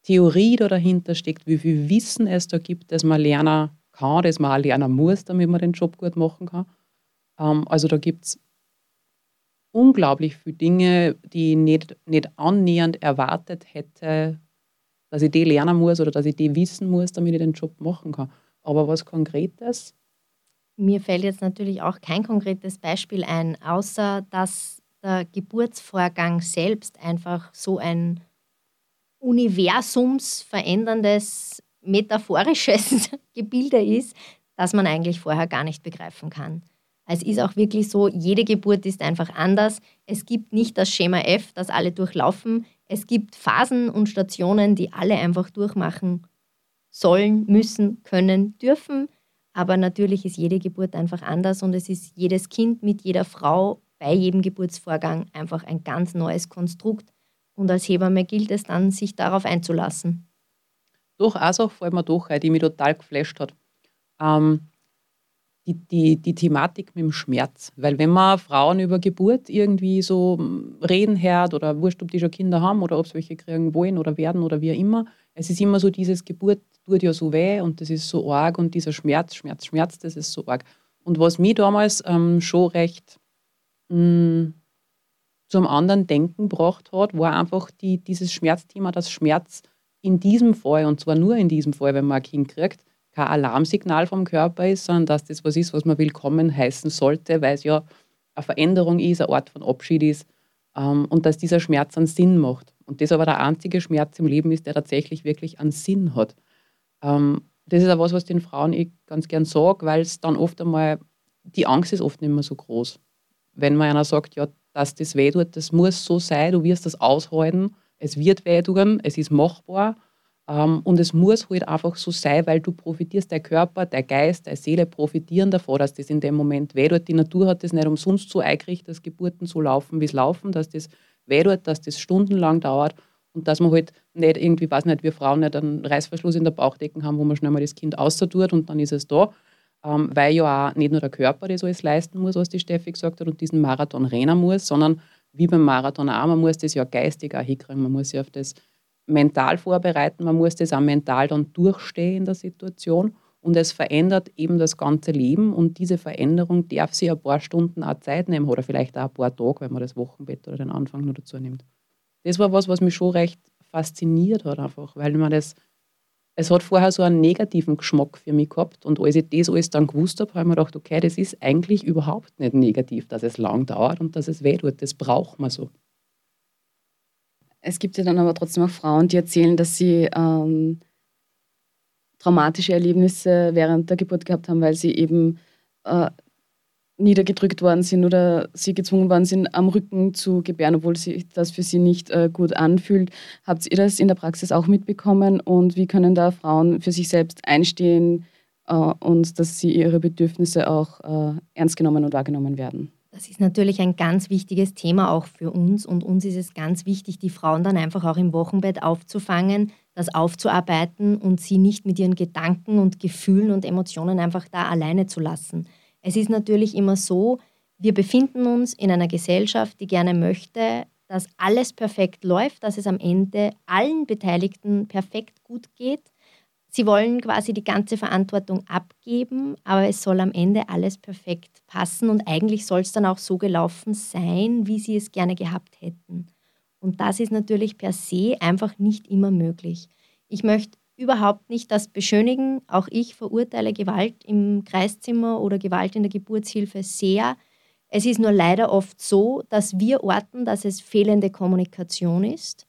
Theorie da dahinter steckt, wie viel Wissen es da gibt, das man lernen kann, das man auch lernen muss, damit man den Job gut machen kann. Ähm, also da gibt es unglaublich viele Dinge, die ich nicht, nicht annähernd erwartet hätte, dass ich die lernen muss oder dass ich die wissen muss, damit ich den Job machen kann. Aber was Konkretes? Mir fällt jetzt natürlich auch kein konkretes Beispiel ein, außer dass der Geburtsvorgang selbst einfach so ein universumsveränderndes, metaphorisches Gebilde ist, das man eigentlich vorher gar nicht begreifen kann. Es ist auch wirklich so, jede Geburt ist einfach anders. Es gibt nicht das Schema F, das alle durchlaufen. Es gibt Phasen und Stationen, die alle einfach durchmachen sollen, müssen, können, dürfen. Aber natürlich ist jede Geburt einfach anders und es ist jedes Kind mit jeder Frau bei jedem Geburtsvorgang einfach ein ganz neues Konstrukt. Und als Hebamme gilt es dann, sich darauf einzulassen. Doch, also fällt mir doch ein, die mich total geflasht hat. Ähm, die, die, die Thematik mit dem Schmerz. Weil wenn man Frauen über Geburt irgendwie so reden hört oder wurscht, ob die schon Kinder haben oder ob sie welche kriegen wollen oder werden oder wie immer, es ist immer so dieses Geburt tut ja so weh und das ist so arg und dieser Schmerz, Schmerz, Schmerz, das ist so arg. Und was mich damals ähm, schon recht mh, mm, zum anderen Denken gebracht hat, war einfach die, dieses Schmerzthema, dass Schmerz in diesem Fall, und zwar nur in diesem Fall, wenn man ein Kind kriegt, kein Alarmsignal vom Körper ist, sondern dass das was ist, was man willkommen heißen sollte, weil es ja eine Veränderung ist, eine Art von Abschied ist ähm, und dass dieser Schmerz einen Sinn macht. Und das aber der einzige Schmerz im Leben ist, der tatsächlich wirklich einen Sinn hat. Ähm, das ist auch was, was den Frauen ich ganz gern sage, weil es dann oft einmal, die Angst ist oft nicht mehr so groß. Wenn man einer sagt, ja, dass das weh tut, das muss so sein, du wirst das aushalten, es wird weh tun, es ist machbar und es muss halt einfach so sein, weil du profitierst, der Körper, der Geist, deine Seele profitieren davon, dass das in dem Moment weh tut. Die Natur hat das nicht umsonst so eingerichtet, dass Geburten so laufen, wie es laufen, dass das weh tut, dass das stundenlang dauert und dass man halt nicht irgendwie, weiß nicht, wir Frauen nicht einen Reißverschluss in der Bauchdecken haben, wo man schnell mal das Kind außertut und dann ist es da. Ähm, weil ja auch nicht nur der Körper das alles leisten muss, was die Steffi gesagt hat, und diesen Marathon rennen muss, sondern wie beim Marathon auch, man muss das ja geistig auch hinkriegen, man muss sich auf das mental vorbereiten, man muss das auch mental dann durchstehen in der Situation. Und es verändert eben das ganze Leben. Und diese Veränderung darf sich ein paar Stunden auch Zeit nehmen oder vielleicht auch ein paar Tage, wenn man das Wochenbett oder den Anfang nur dazu nimmt. Das war was, was mich schon recht fasziniert hat einfach, weil man das, es hat vorher so einen negativen Geschmack für mich gehabt. Und als ich das alles dann gewusst habe, habe ich mir gedacht, okay, das ist eigentlich überhaupt nicht negativ, dass es lang dauert und dass es weh tut, das braucht man so. Es gibt ja dann aber trotzdem auch Frauen, die erzählen, dass sie ähm, traumatische Erlebnisse während der Geburt gehabt haben, weil sie eben äh, niedergedrückt worden sind oder sie gezwungen worden sind, am Rücken zu gebären, obwohl sich das für sie nicht äh, gut anfühlt. Habt ihr das in der Praxis auch mitbekommen und wie können da Frauen für sich selbst einstehen äh, und dass sie ihre Bedürfnisse auch äh, ernst genommen und wahrgenommen werden? Das ist natürlich ein ganz wichtiges Thema auch für uns und uns ist es ganz wichtig, die Frauen dann einfach auch im Wochenbett aufzufangen, das aufzuarbeiten und sie nicht mit ihren Gedanken und Gefühlen und Emotionen einfach da alleine zu lassen. Es ist natürlich immer so, wir befinden uns in einer Gesellschaft, die gerne möchte, dass alles perfekt läuft, dass es am Ende allen Beteiligten perfekt gut geht Sie wollen quasi die ganze Verantwortung abgeben, aber es soll am Ende alles perfekt passen und eigentlich soll es dann auch so gelaufen sein, wie Sie es gerne gehabt hätten. Und das ist natürlich per se einfach nicht immer möglich. Ich möchte überhaupt nicht das beschönigen. Auch ich verurteile Gewalt im Kreiszimmer oder Gewalt in der Geburtshilfe sehr. Es ist nur leider oft so, dass wir orten, dass es fehlende Kommunikation ist.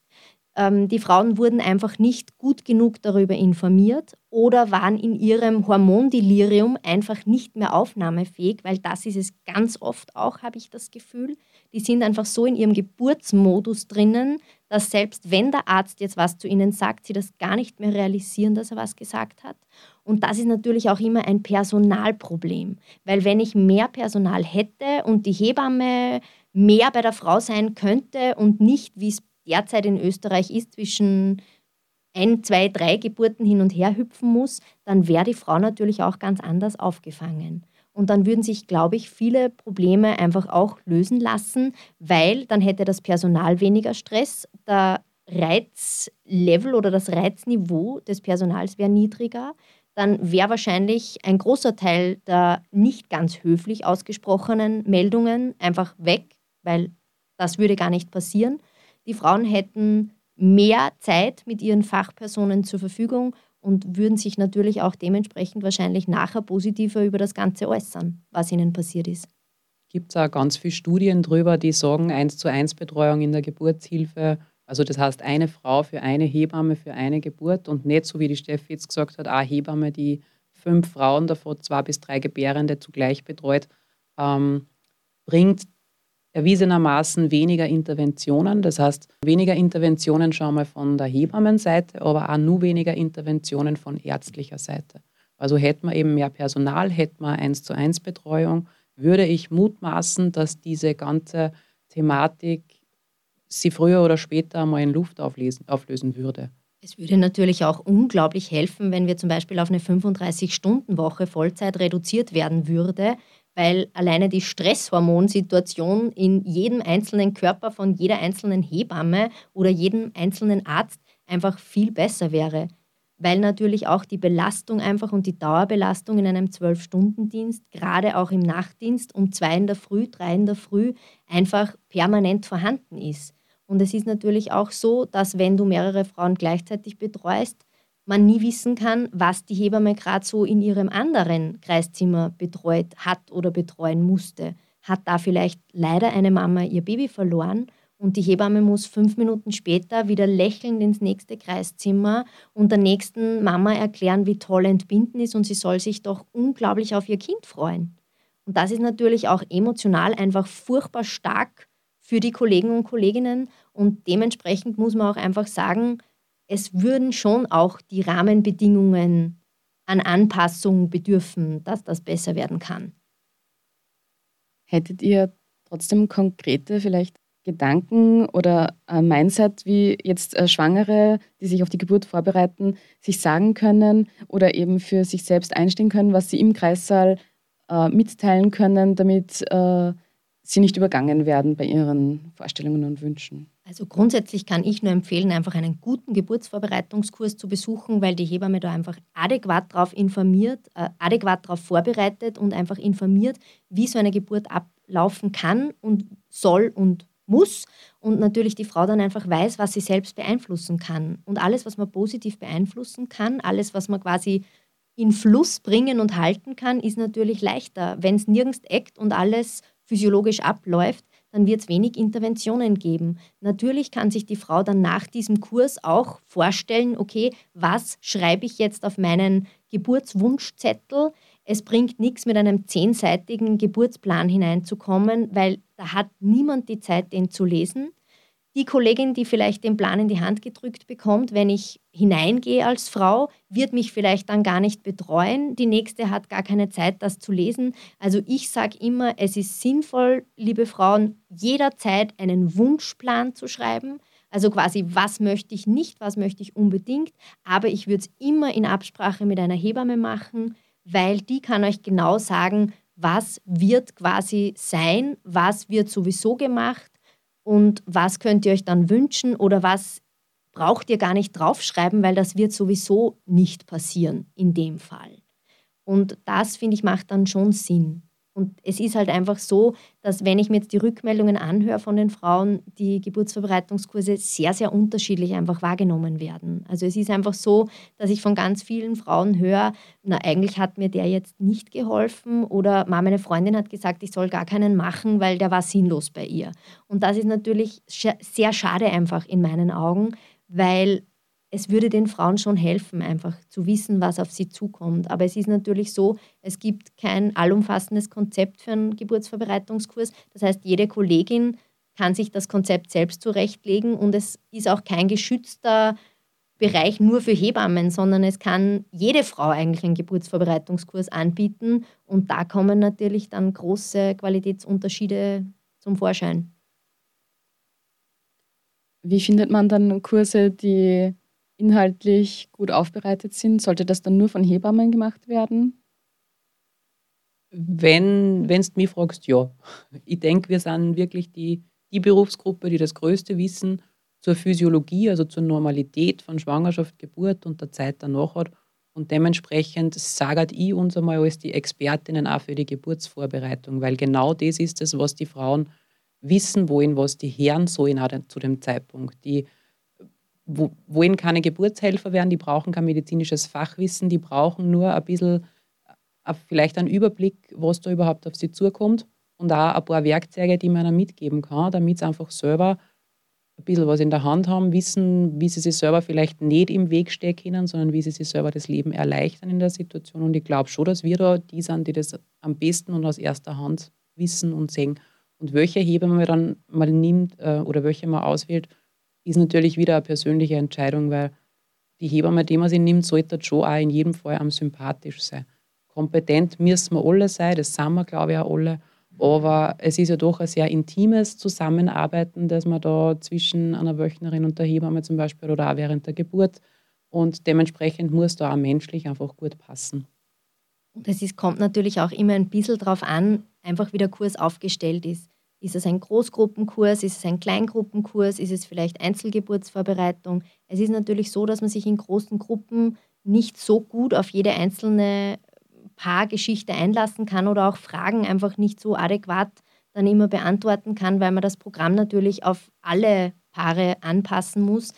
Ähm, die Frauen wurden einfach nicht gut genug darüber informiert oder waren in ihrem Hormondelirium einfach nicht mehr aufnahmefähig, weil das ist es ganz oft auch, habe ich das Gefühl. Die sind einfach so in ihrem Geburtsmodus drinnen, dass selbst wenn der Arzt jetzt was zu ihnen sagt, sie das gar nicht mehr realisieren, dass er was gesagt hat. Und das ist natürlich auch immer ein Personalproblem, weil wenn ich mehr Personal hätte und die Hebamme mehr bei der Frau sein könnte und nicht, wie es derzeit in Österreich ist, zwischen ein, zwei, drei Geburten hin und her hüpfen muss, dann wäre die Frau natürlich auch ganz anders aufgefangen. Und dann würden sich, glaube ich, viele Probleme einfach auch lösen lassen, weil dann hätte das Personal weniger Stress, der Reizlevel oder das Reizniveau des Personals wäre niedriger, dann wäre wahrscheinlich ein großer Teil der nicht ganz höflich ausgesprochenen Meldungen einfach weg, weil das würde gar nicht passieren. Die Frauen hätten mehr Zeit mit ihren Fachpersonen zur Verfügung und würden sich natürlich auch dementsprechend wahrscheinlich nachher positiver über das Ganze äußern, was ihnen passiert ist. Gibt es auch ganz viele Studien drüber, die sagen, 1 zu 1 Betreuung in der Geburtshilfe, also das heißt eine Frau für eine Hebamme für eine Geburt und nicht so wie die Steffi jetzt gesagt hat, eine Hebamme, die fünf Frauen, davon zwei bis drei Gebärende zugleich betreut, ähm, bringt erwiesenermaßen weniger Interventionen. Das heißt, weniger Interventionen schon mal von der Hebammenseite, aber auch nur weniger Interventionen von ärztlicher Seite. Also hätte man eben mehr Personal, hätte man eins zu eins Betreuung, würde ich mutmaßen, dass diese ganze Thematik sie früher oder später mal in Luft auflösen, auflösen würde. Es würde natürlich auch unglaublich helfen, wenn wir zum Beispiel auf eine 35-Stunden-Woche Vollzeit reduziert werden würde, weil alleine die Stresshormonsituation in jedem einzelnen Körper von jeder einzelnen Hebamme oder jedem einzelnen Arzt einfach viel besser wäre. Weil natürlich auch die Belastung einfach und die Dauerbelastung in einem Zwölf-Stunden-Dienst, gerade auch im Nachtdienst um zwei in der Früh, drei in der Früh, einfach permanent vorhanden ist. Und es ist natürlich auch so, dass wenn du mehrere Frauen gleichzeitig betreust, man nie wissen kann, was die Hebamme gerade so in ihrem anderen Kreiszimmer betreut hat oder betreuen musste. Hat da vielleicht leider eine Mama ihr Baby verloren und die Hebamme muss fünf Minuten später wieder lächelnd ins nächste Kreiszimmer und der nächsten Mama erklären, wie toll Entbinden ist und sie soll sich doch unglaublich auf ihr Kind freuen. Und das ist natürlich auch emotional einfach furchtbar stark für die Kollegen und Kolleginnen und dementsprechend muss man auch einfach sagen, es würden schon auch die Rahmenbedingungen an Anpassung bedürfen, dass das besser werden kann. Hättet ihr trotzdem konkrete vielleicht Gedanken oder ein Mindset, wie jetzt äh, Schwangere, die sich auf die Geburt vorbereiten, sich sagen können oder eben für sich selbst einstehen können, was sie im Kreissaal äh, mitteilen können, damit äh, sie nicht übergangen werden bei ihren Vorstellungen und Wünschen? Also grundsätzlich kann ich nur empfehlen, einfach einen guten Geburtsvorbereitungskurs zu besuchen, weil die Hebamme da einfach adäquat darauf informiert, äh, adäquat darauf vorbereitet und einfach informiert, wie so eine Geburt ablaufen kann und soll und muss. Und natürlich die Frau dann einfach weiß, was sie selbst beeinflussen kann. Und alles, was man positiv beeinflussen kann, alles, was man quasi in Fluss bringen und halten kann, ist natürlich leichter. Wenn es nirgends eckt und alles physiologisch abläuft, dann wird es wenig Interventionen geben. Natürlich kann sich die Frau dann nach diesem Kurs auch vorstellen, okay, was schreibe ich jetzt auf meinen Geburtswunschzettel? Es bringt nichts, mit einem zehnseitigen Geburtsplan hineinzukommen, weil da hat niemand die Zeit, den zu lesen die Kollegin, die vielleicht den Plan in die Hand gedrückt bekommt, wenn ich hineingehe als Frau, wird mich vielleicht dann gar nicht betreuen. Die nächste hat gar keine Zeit, das zu lesen. Also ich sage immer, es ist sinnvoll, liebe Frauen, jederzeit einen Wunschplan zu schreiben. Also quasi, was möchte ich nicht, was möchte ich unbedingt. Aber ich würde es immer in Absprache mit einer Hebamme machen, weil die kann euch genau sagen, was wird quasi sein, was wird sowieso gemacht und was könnt ihr euch dann wünschen oder was braucht ihr gar nicht draufschreiben, weil das wird sowieso nicht passieren in dem Fall. Und das, finde ich, macht dann schon Sinn. Und es ist halt einfach so, dass wenn ich mir jetzt die Rückmeldungen anhöre von den Frauen, die Geburtsvorbereitungskurse sehr, sehr unterschiedlich einfach wahrgenommen werden. Also es ist einfach so, dass ich von ganz vielen Frauen höre, na eigentlich hat mir der jetzt nicht geholfen oder meine Freundin hat gesagt, ich soll gar keinen machen, weil der war sinnlos bei ihr. Und das ist natürlich sehr schade einfach in meinen Augen, weil es würde den Frauen schon helfen, einfach zu wissen, was auf sie zukommt. Aber es ist natürlich so, es gibt kein allumfassendes Konzept für einen Geburtsvorbereitungskurs. Das heißt, jede Kollegin kann sich das Konzept selbst zurechtlegen und es ist auch kein geschützter Bereich nur für Hebammen, sondern es kann jede Frau eigentlich einen Geburtsvorbereitungskurs anbieten und da kommen natürlich dann große Qualitätsunterschiede zum Vorschein. Wie findet man dann Kurse, die inhaltlich gut aufbereitet sind? Sollte das dann nur von Hebammen gemacht werden? Wenn du mich fragst, ja. Ich denke, wir sind wirklich die, die Berufsgruppe, die das größte Wissen zur Physiologie, also zur Normalität von Schwangerschaft, Geburt und der Zeit danach hat. Und dementsprechend sage ich uns einmal als die Expertinnen auch für die Geburtsvorbereitung, weil genau das ist es, was die Frauen wissen wollen, was die Herren sollen auch zu dem Zeitpunkt. Die wo, wollen keine Geburtshelfer werden, die brauchen kein medizinisches Fachwissen, die brauchen nur ein bisschen, äh, vielleicht einen Überblick, was da überhaupt auf sie zukommt und auch ein paar Werkzeuge, die man ihnen mitgeben kann, damit sie einfach selber ein bisschen was in der Hand haben, wissen, wie sie sich selber vielleicht nicht im Weg stehen können, sondern wie sie sich selber das Leben erleichtern in der Situation. Und ich glaube schon, dass wir da die sind, die das am besten und aus erster Hand wissen und sehen. Und welche Hebamme man dann mal nimmt äh, oder welche man auswählt, ist natürlich wieder eine persönliche Entscheidung, weil die Hebamme, die man sie nimmt, sollte schon auch in jedem Fall am sympathisch sein. Kompetent müssen wir alle sein, das sind wir, glaube ich, auch alle. Aber es ist ja doch ein sehr intimes Zusammenarbeiten, das man da zwischen einer Wöchnerin und der Hebamme zum Beispiel oder auch während der Geburt und dementsprechend muss da auch menschlich einfach gut passen. Und es kommt natürlich auch immer ein bisschen darauf an, einfach wie der Kurs aufgestellt ist. Ist es ein Großgruppenkurs? Ist es ein Kleingruppenkurs? Ist es vielleicht Einzelgeburtsvorbereitung? Es ist natürlich so, dass man sich in großen Gruppen nicht so gut auf jede einzelne Paargeschichte einlassen kann oder auch Fragen einfach nicht so adäquat dann immer beantworten kann, weil man das Programm natürlich auf alle Paare anpassen muss.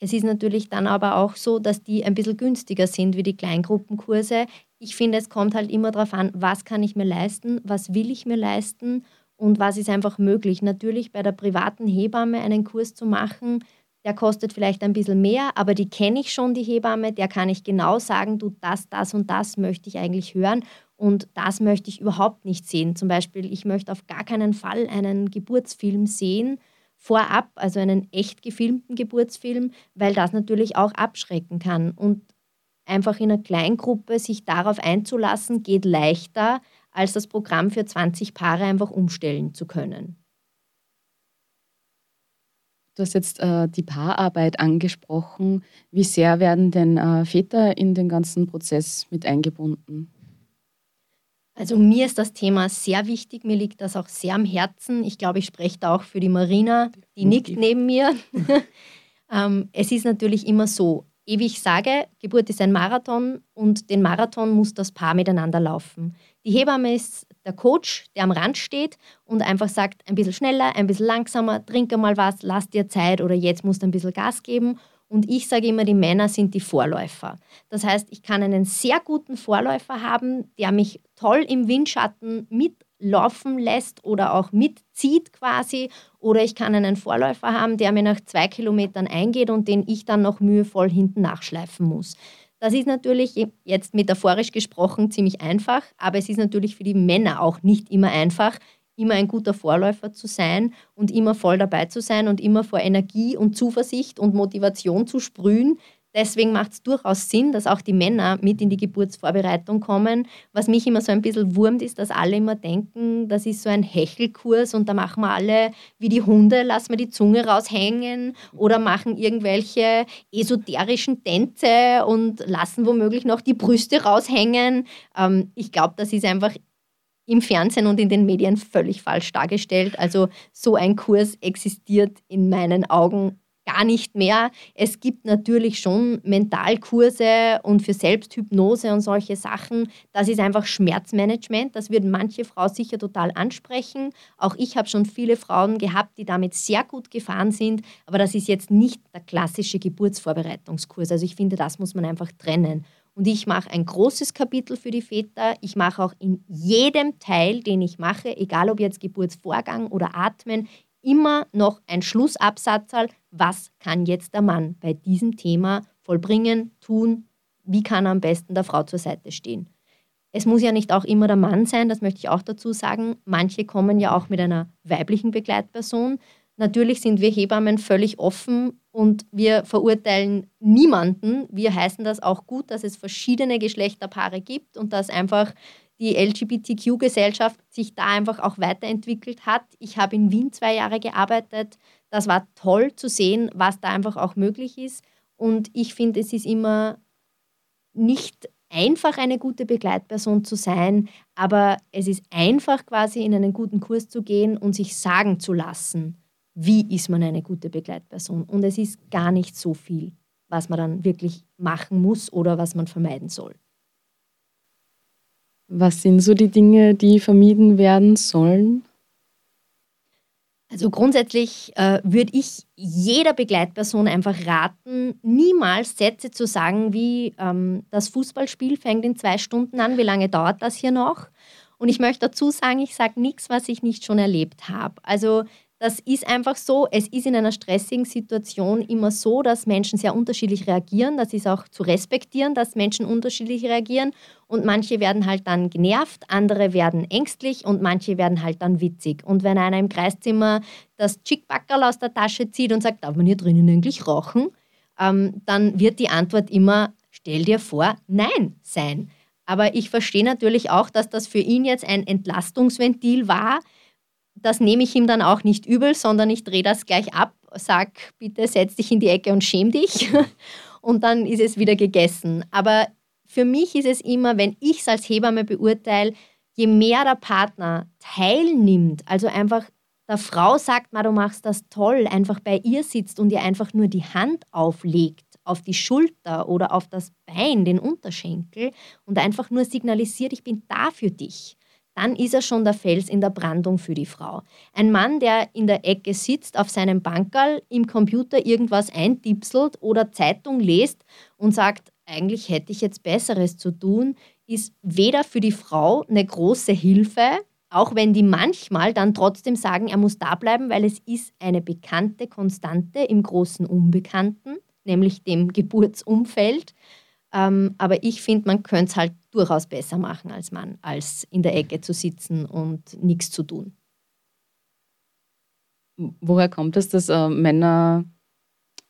Es ist natürlich dann aber auch so, dass die ein bisschen günstiger sind wie die Kleingruppenkurse. Ich finde, es kommt halt immer darauf an, was kann ich mir leisten, was will ich mir leisten und was ist einfach möglich. Natürlich bei der privaten Hebamme einen Kurs zu machen, der kostet vielleicht ein bisschen mehr, aber die kenne ich schon, die Hebamme, der kann ich genau sagen, du, das, das und das möchte ich eigentlich hören und das möchte ich überhaupt nicht sehen. Zum Beispiel, ich möchte auf gar keinen Fall einen Geburtsfilm sehen, vorab, also einen echt gefilmten Geburtsfilm, weil das natürlich auch abschrecken kann. Und einfach in einer Kleingruppe sich darauf einzulassen, geht leichter, als das Programm für 20 Paare einfach umstellen zu können. Du hast jetzt äh, die Paararbeit angesprochen. Wie sehr werden denn äh, Väter in den ganzen Prozess mit eingebunden? Also mir ist das Thema sehr wichtig, mir liegt das auch sehr am Herzen. Ich glaube, ich spreche da auch für die Marina, die nickt neben mir. ähm, es ist natürlich immer so, ewig sage, Geburt ist ein Marathon und den Marathon muss das Paar miteinander laufen. Die Hebamme ist der Coach, der am Rand steht und einfach sagt, ein bisschen schneller, ein bisschen langsamer, trink mal was, lass dir Zeit oder jetzt musst du ein bisschen Gas geben. Und ich sage immer, die Männer sind die Vorläufer. Das heißt, ich kann einen sehr guten Vorläufer haben, der mich toll im Windschatten mitlaufen lässt oder auch mitzieht quasi. Oder ich kann einen Vorläufer haben, der mir nach zwei Kilometern eingeht und den ich dann noch mühevoll hinten nachschleifen muss. Das ist natürlich jetzt metaphorisch gesprochen ziemlich einfach, aber es ist natürlich für die Männer auch nicht immer einfach, immer ein guter Vorläufer zu sein und immer voll dabei zu sein und immer vor Energie und Zuversicht und Motivation zu sprühen, Deswegen macht es durchaus Sinn, dass auch die Männer mit in die Geburtsvorbereitung kommen. Was mich immer so ein bisschen wurmt, ist, dass alle immer denken, das ist so ein Hechelkurs und da machen wir alle wie die Hunde, lassen wir die Zunge raushängen oder machen irgendwelche esoterischen Tänze und lassen womöglich noch die Brüste raushängen. Ähm, ich glaube, das ist einfach im Fernsehen und in den Medien völlig falsch dargestellt. Also so ein Kurs existiert in meinen Augen gar nicht mehr. Es gibt natürlich schon Mentalkurse und für Selbsthypnose und solche Sachen. Das ist einfach Schmerzmanagement. Das würden manche Frauen sicher total ansprechen. Auch ich habe schon viele Frauen gehabt, die damit sehr gut gefahren sind. Aber das ist jetzt nicht der klassische Geburtsvorbereitungskurs. Also ich finde, das muss man einfach trennen. Und ich mache ein großes Kapitel für die Väter. Ich mache auch in jedem Teil, den ich mache, egal ob jetzt Geburtsvorgang oder Atmen, immer noch ein Schlussabsatz. Was kann jetzt der Mann bei diesem Thema vollbringen, tun? Wie kann er am besten der Frau zur Seite stehen? Es muss ja nicht auch immer der Mann sein, das möchte ich auch dazu sagen. Manche kommen ja auch mit einer weiblichen Begleitperson. Natürlich sind wir Hebammen völlig offen und wir verurteilen niemanden. Wir heißen das auch gut, dass es verschiedene Geschlechterpaare gibt und dass einfach die LGBTQ-Gesellschaft sich da einfach auch weiterentwickelt hat. Ich habe in Wien zwei Jahre gearbeitet. Das war toll zu sehen, was da einfach auch möglich ist. Und ich finde, es ist immer nicht einfach eine gute Begleitperson zu sein, aber es ist einfach quasi in einen guten Kurs zu gehen und sich sagen zu lassen, wie ist man eine gute Begleitperson. Und es ist gar nicht so viel, was man dann wirklich machen muss oder was man vermeiden soll. Was sind so die Dinge, die vermieden werden sollen? Also grundsätzlich äh, würde ich jeder Begleitperson einfach raten, niemals Sätze zu sagen wie ähm, das Fußballspiel fängt in zwei Stunden an, wie lange dauert das hier noch? Und ich möchte dazu sagen, ich sage nichts, was ich nicht schon erlebt habe. Also das ist einfach so, es ist in einer stressigen Situation immer so, dass Menschen sehr unterschiedlich reagieren. Das ist auch zu respektieren, dass Menschen unterschiedlich reagieren. Und manche werden halt dann genervt, andere werden ängstlich und manche werden halt dann witzig. Und wenn einer im Kreiszimmer das Chickbackerl aus der Tasche zieht und sagt, darf man hier drinnen eigentlich rauchen? Ähm, dann wird die Antwort immer, stell dir vor, nein sein. Aber ich verstehe natürlich auch, dass das für ihn jetzt ein Entlastungsventil war, das nehme ich ihm dann auch nicht übel, sondern ich drehe das gleich ab, sag bitte setz dich in die Ecke und schäm dich und dann ist es wieder gegessen. Aber für mich ist es immer, wenn ich es als Hebamme beurteile, je mehr der Partner teilnimmt, also einfach der Frau sagt, du machst das toll, einfach bei ihr sitzt und ihr einfach nur die Hand auflegt auf die Schulter oder auf das Bein, den Unterschenkel und einfach nur signalisiert, ich bin da für dich dann ist er schon der Fels in der Brandung für die Frau. Ein Mann, der in der Ecke sitzt, auf seinem Bankerl, im Computer irgendwas eintipselt oder Zeitung liest und sagt, eigentlich hätte ich jetzt Besseres zu tun, ist weder für die Frau eine große Hilfe, auch wenn die manchmal dann trotzdem sagen, er muss da bleiben, weil es ist eine bekannte Konstante im großen Unbekannten, nämlich dem Geburtsumfeld. Ähm, aber ich finde, man könnte es halt durchaus besser machen als Mann, als in der Ecke zu sitzen und nichts zu tun. Woher kommt es, dass äh, Männer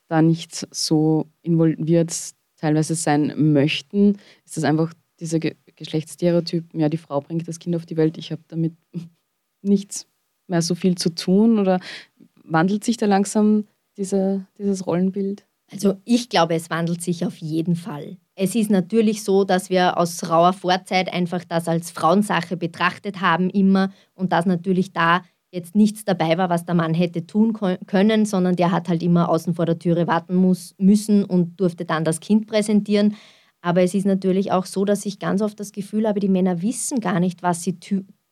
da nicht so involviert teilweise sein möchten? Ist das einfach dieser Ge Geschlechtsstereotyp, ja, die Frau bringt das Kind auf die Welt, ich habe damit nichts mehr so viel zu tun? Oder wandelt sich da langsam diese, dieses Rollenbild? Also ich glaube, es wandelt sich auf jeden Fall. Es ist natürlich so, dass wir aus rauer Vorzeit einfach das als Frauensache betrachtet haben immer und dass natürlich da jetzt nichts dabei war, was der Mann hätte tun können, sondern der hat halt immer außen vor der Türe warten muss, müssen und durfte dann das Kind präsentieren. Aber es ist natürlich auch so, dass ich ganz oft das Gefühl habe, die Männer wissen gar nicht, was sie,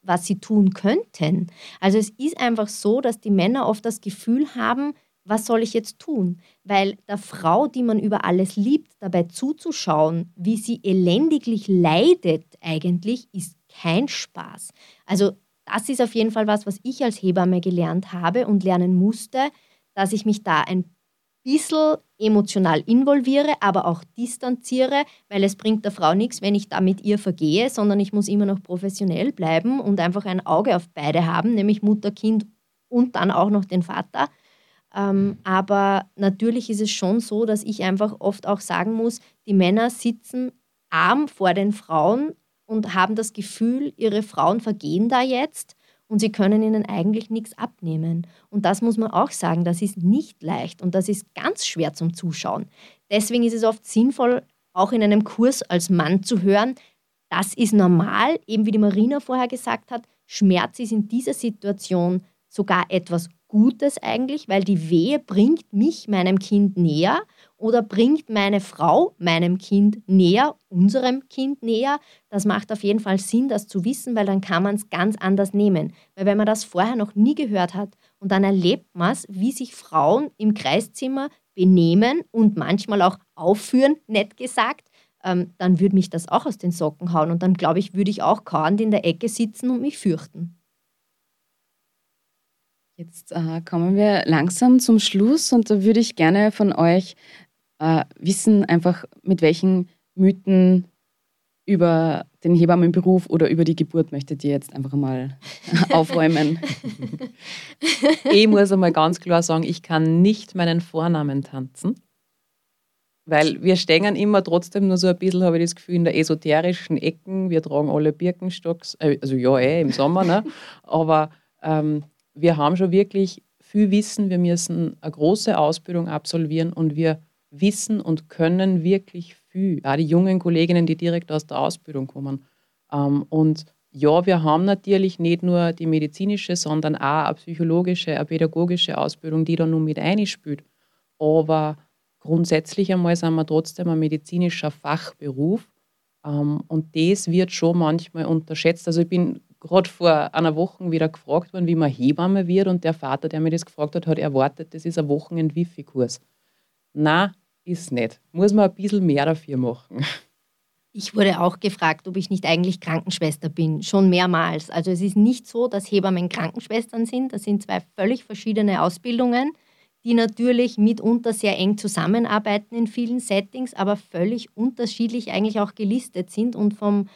was sie tun könnten. Also es ist einfach so, dass die Männer oft das Gefühl haben, was soll ich jetzt tun? Weil der Frau, die man über alles liebt, dabei zuzuschauen, wie sie elendiglich leidet eigentlich, ist kein Spaß. Also das ist auf jeden Fall was, was ich als Hebamme gelernt habe und lernen musste, dass ich mich da ein bisschen emotional involviere, aber auch distanziere, weil es bringt der Frau nichts, wenn ich da mit ihr vergehe, sondern ich muss immer noch professionell bleiben und einfach ein Auge auf beide haben, nämlich Mutter, Kind und dann auch noch den Vater ähm, aber natürlich ist es schon so, dass ich einfach oft auch sagen muss, die Männer sitzen arm vor den Frauen und haben das Gefühl, ihre Frauen vergehen da jetzt und sie können ihnen eigentlich nichts abnehmen. Und das muss man auch sagen, das ist nicht leicht und das ist ganz schwer zum Zuschauen. Deswegen ist es oft sinnvoll, auch in einem Kurs als Mann zu hören, das ist normal, eben wie die Marina vorher gesagt hat, Schmerz ist in dieser Situation sogar etwas Gutes eigentlich, weil die Wehe bringt mich meinem Kind näher oder bringt meine Frau meinem Kind näher, unserem Kind näher. Das macht auf jeden Fall Sinn, das zu wissen, weil dann kann man es ganz anders nehmen. Weil wenn man das vorher noch nie gehört hat und dann erlebt man es, wie sich Frauen im Kreiszimmer benehmen und manchmal auch aufführen, nett gesagt, ähm, dann würde mich das auch aus den Socken hauen und dann glaube ich, würde ich auch kauernd in der Ecke sitzen und mich fürchten. Jetzt äh, kommen wir langsam zum Schluss und da würde ich gerne von euch äh, wissen, einfach mit welchen Mythen über den Hebammenberuf oder über die Geburt möchtet ihr jetzt einfach mal aufräumen? ich muss einmal ganz klar sagen, ich kann nicht meinen Vornamen tanzen. Weil wir stehen immer trotzdem nur so ein bisschen, habe ich das Gefühl, in der esoterischen Ecken. Wir tragen alle Birkenstocks, äh, also ja, eh, im Sommer, ne? aber ähm, wir haben schon wirklich viel Wissen. Wir müssen eine große Ausbildung absolvieren und wir wissen und können wirklich viel. Auch die jungen Kolleginnen, die direkt aus der Ausbildung kommen. Ähm, und ja, wir haben natürlich nicht nur die medizinische, sondern auch eine psychologische, eine pädagogische Ausbildung, die da nun mit einspielt. Aber grundsätzlich einmal sind wir trotzdem ein medizinischer Fachberuf. Ähm, und das wird schon manchmal unterschätzt. Also ich bin gerade vor einer Woche wieder gefragt worden, wie man Hebamme wird. Und der Vater, der mir das gefragt hat, hat erwartet, das ist ein Wochenend-Wifi-Kurs. Na, ist nicht. Muss man ein bisschen mehr dafür machen. Ich wurde auch gefragt, ob ich nicht eigentlich Krankenschwester bin, schon mehrmals. Also es ist nicht so, dass Hebammen Krankenschwestern sind. Das sind zwei völlig verschiedene Ausbildungen die natürlich mitunter sehr eng zusammenarbeiten in vielen Settings, aber völlig unterschiedlich eigentlich auch gelistet sind und vom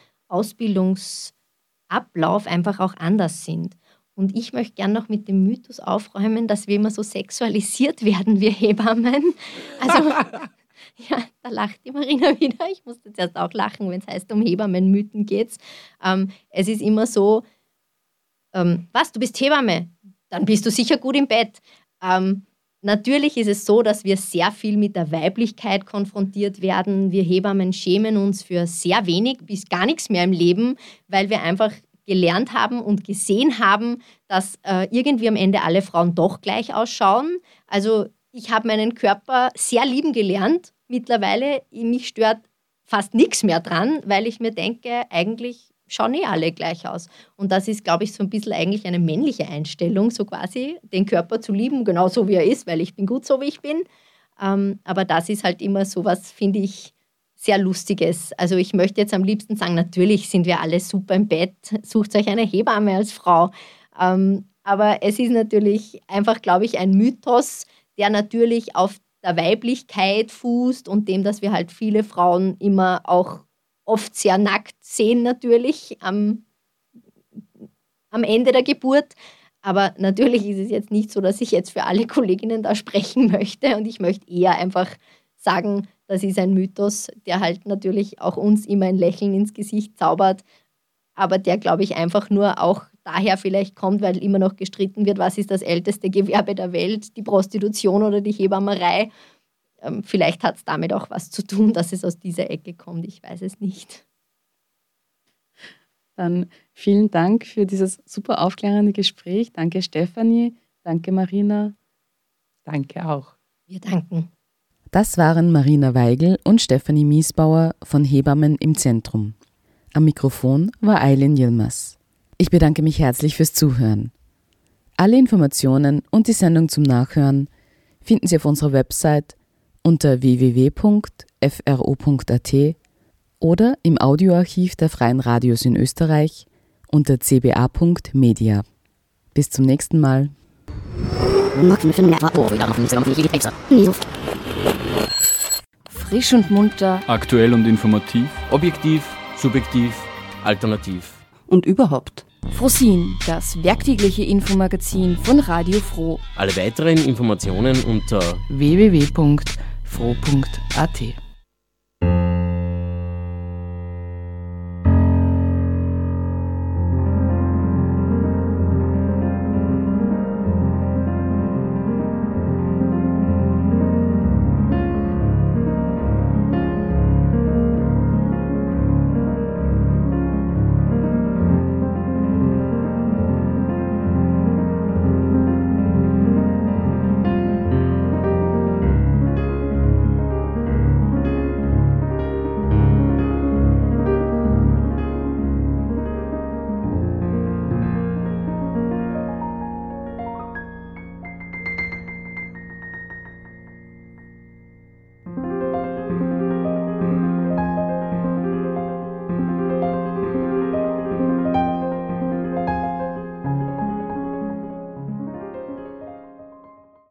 Ausbildungsablauf einfach auch anders sind. Und ich möchte gerne noch mit dem Mythos aufräumen, dass wir immer so sexualisiert werden, wir Hebammen. Also, ja, da lacht die Marina wieder. Ich musste jetzt erst auch lachen, wenn es heißt, um Hebammenmythen geht ähm, es ist immer so, ähm, was, du bist Hebamme? Dann bist du sicher gut im Bett. Ähm, Natürlich ist es so, dass wir sehr viel mit der Weiblichkeit konfrontiert werden. Wir Hebammen schämen uns für sehr wenig bis gar nichts mehr im Leben, weil wir einfach gelernt haben und gesehen haben, dass äh, irgendwie am Ende alle Frauen doch gleich ausschauen. Also ich habe meinen Körper sehr lieben gelernt. Mittlerweile, mich stört fast nichts mehr dran, weil ich mir denke, eigentlich schauen eh alle gleich aus. Und das ist, glaube ich, so ein bisschen eigentlich eine männliche Einstellung, so quasi, den Körper zu lieben, genauso wie er ist, weil ich bin gut so, wie ich bin. Ähm, aber das ist halt immer so was, finde ich, sehr Lustiges. Also ich möchte jetzt am liebsten sagen, natürlich sind wir alle super im Bett, sucht euch eine Hebamme als Frau. Ähm, aber es ist natürlich einfach, glaube ich, ein Mythos, der natürlich auf der Weiblichkeit fußt und dem, dass wir halt viele Frauen immer auch oft sehr nackt sehen natürlich am, am Ende der Geburt. Aber natürlich ist es jetzt nicht so, dass ich jetzt für alle Kolleginnen da sprechen möchte. Und ich möchte eher einfach sagen, das ist ein Mythos, der halt natürlich auch uns immer ein Lächeln ins Gesicht zaubert, aber der, glaube ich, einfach nur auch daher vielleicht kommt, weil immer noch gestritten wird, was ist das älteste Gewerbe der Welt, die Prostitution oder die Hebammerei. Ähm, vielleicht hat es damit auch was zu tun, dass es aus dieser Ecke kommt. Ich weiß es nicht. Dann vielen Dank für dieses super aufklärende Gespräch. Danke Stefanie, danke Marina. Danke auch. Wir danken. Das waren Marina Weigel und Stefanie Miesbauer von Hebammen im Zentrum. Am Mikrofon war Eileen Yilmaz. Ich bedanke mich herzlich fürs Zuhören. Alle Informationen und die Sendung zum Nachhören finden Sie auf unserer Website unter www.fro.at oder im Audioarchiv der Freien Radios in Österreich unter cba.media. Bis zum nächsten Mal. Frisch und munter. Aktuell und informativ. Objektiv, subjektiv, alternativ. Und überhaupt. Frosin, das werktägliche Infomagazin von Radio Froh. Alle weiteren Informationen unter froh.at.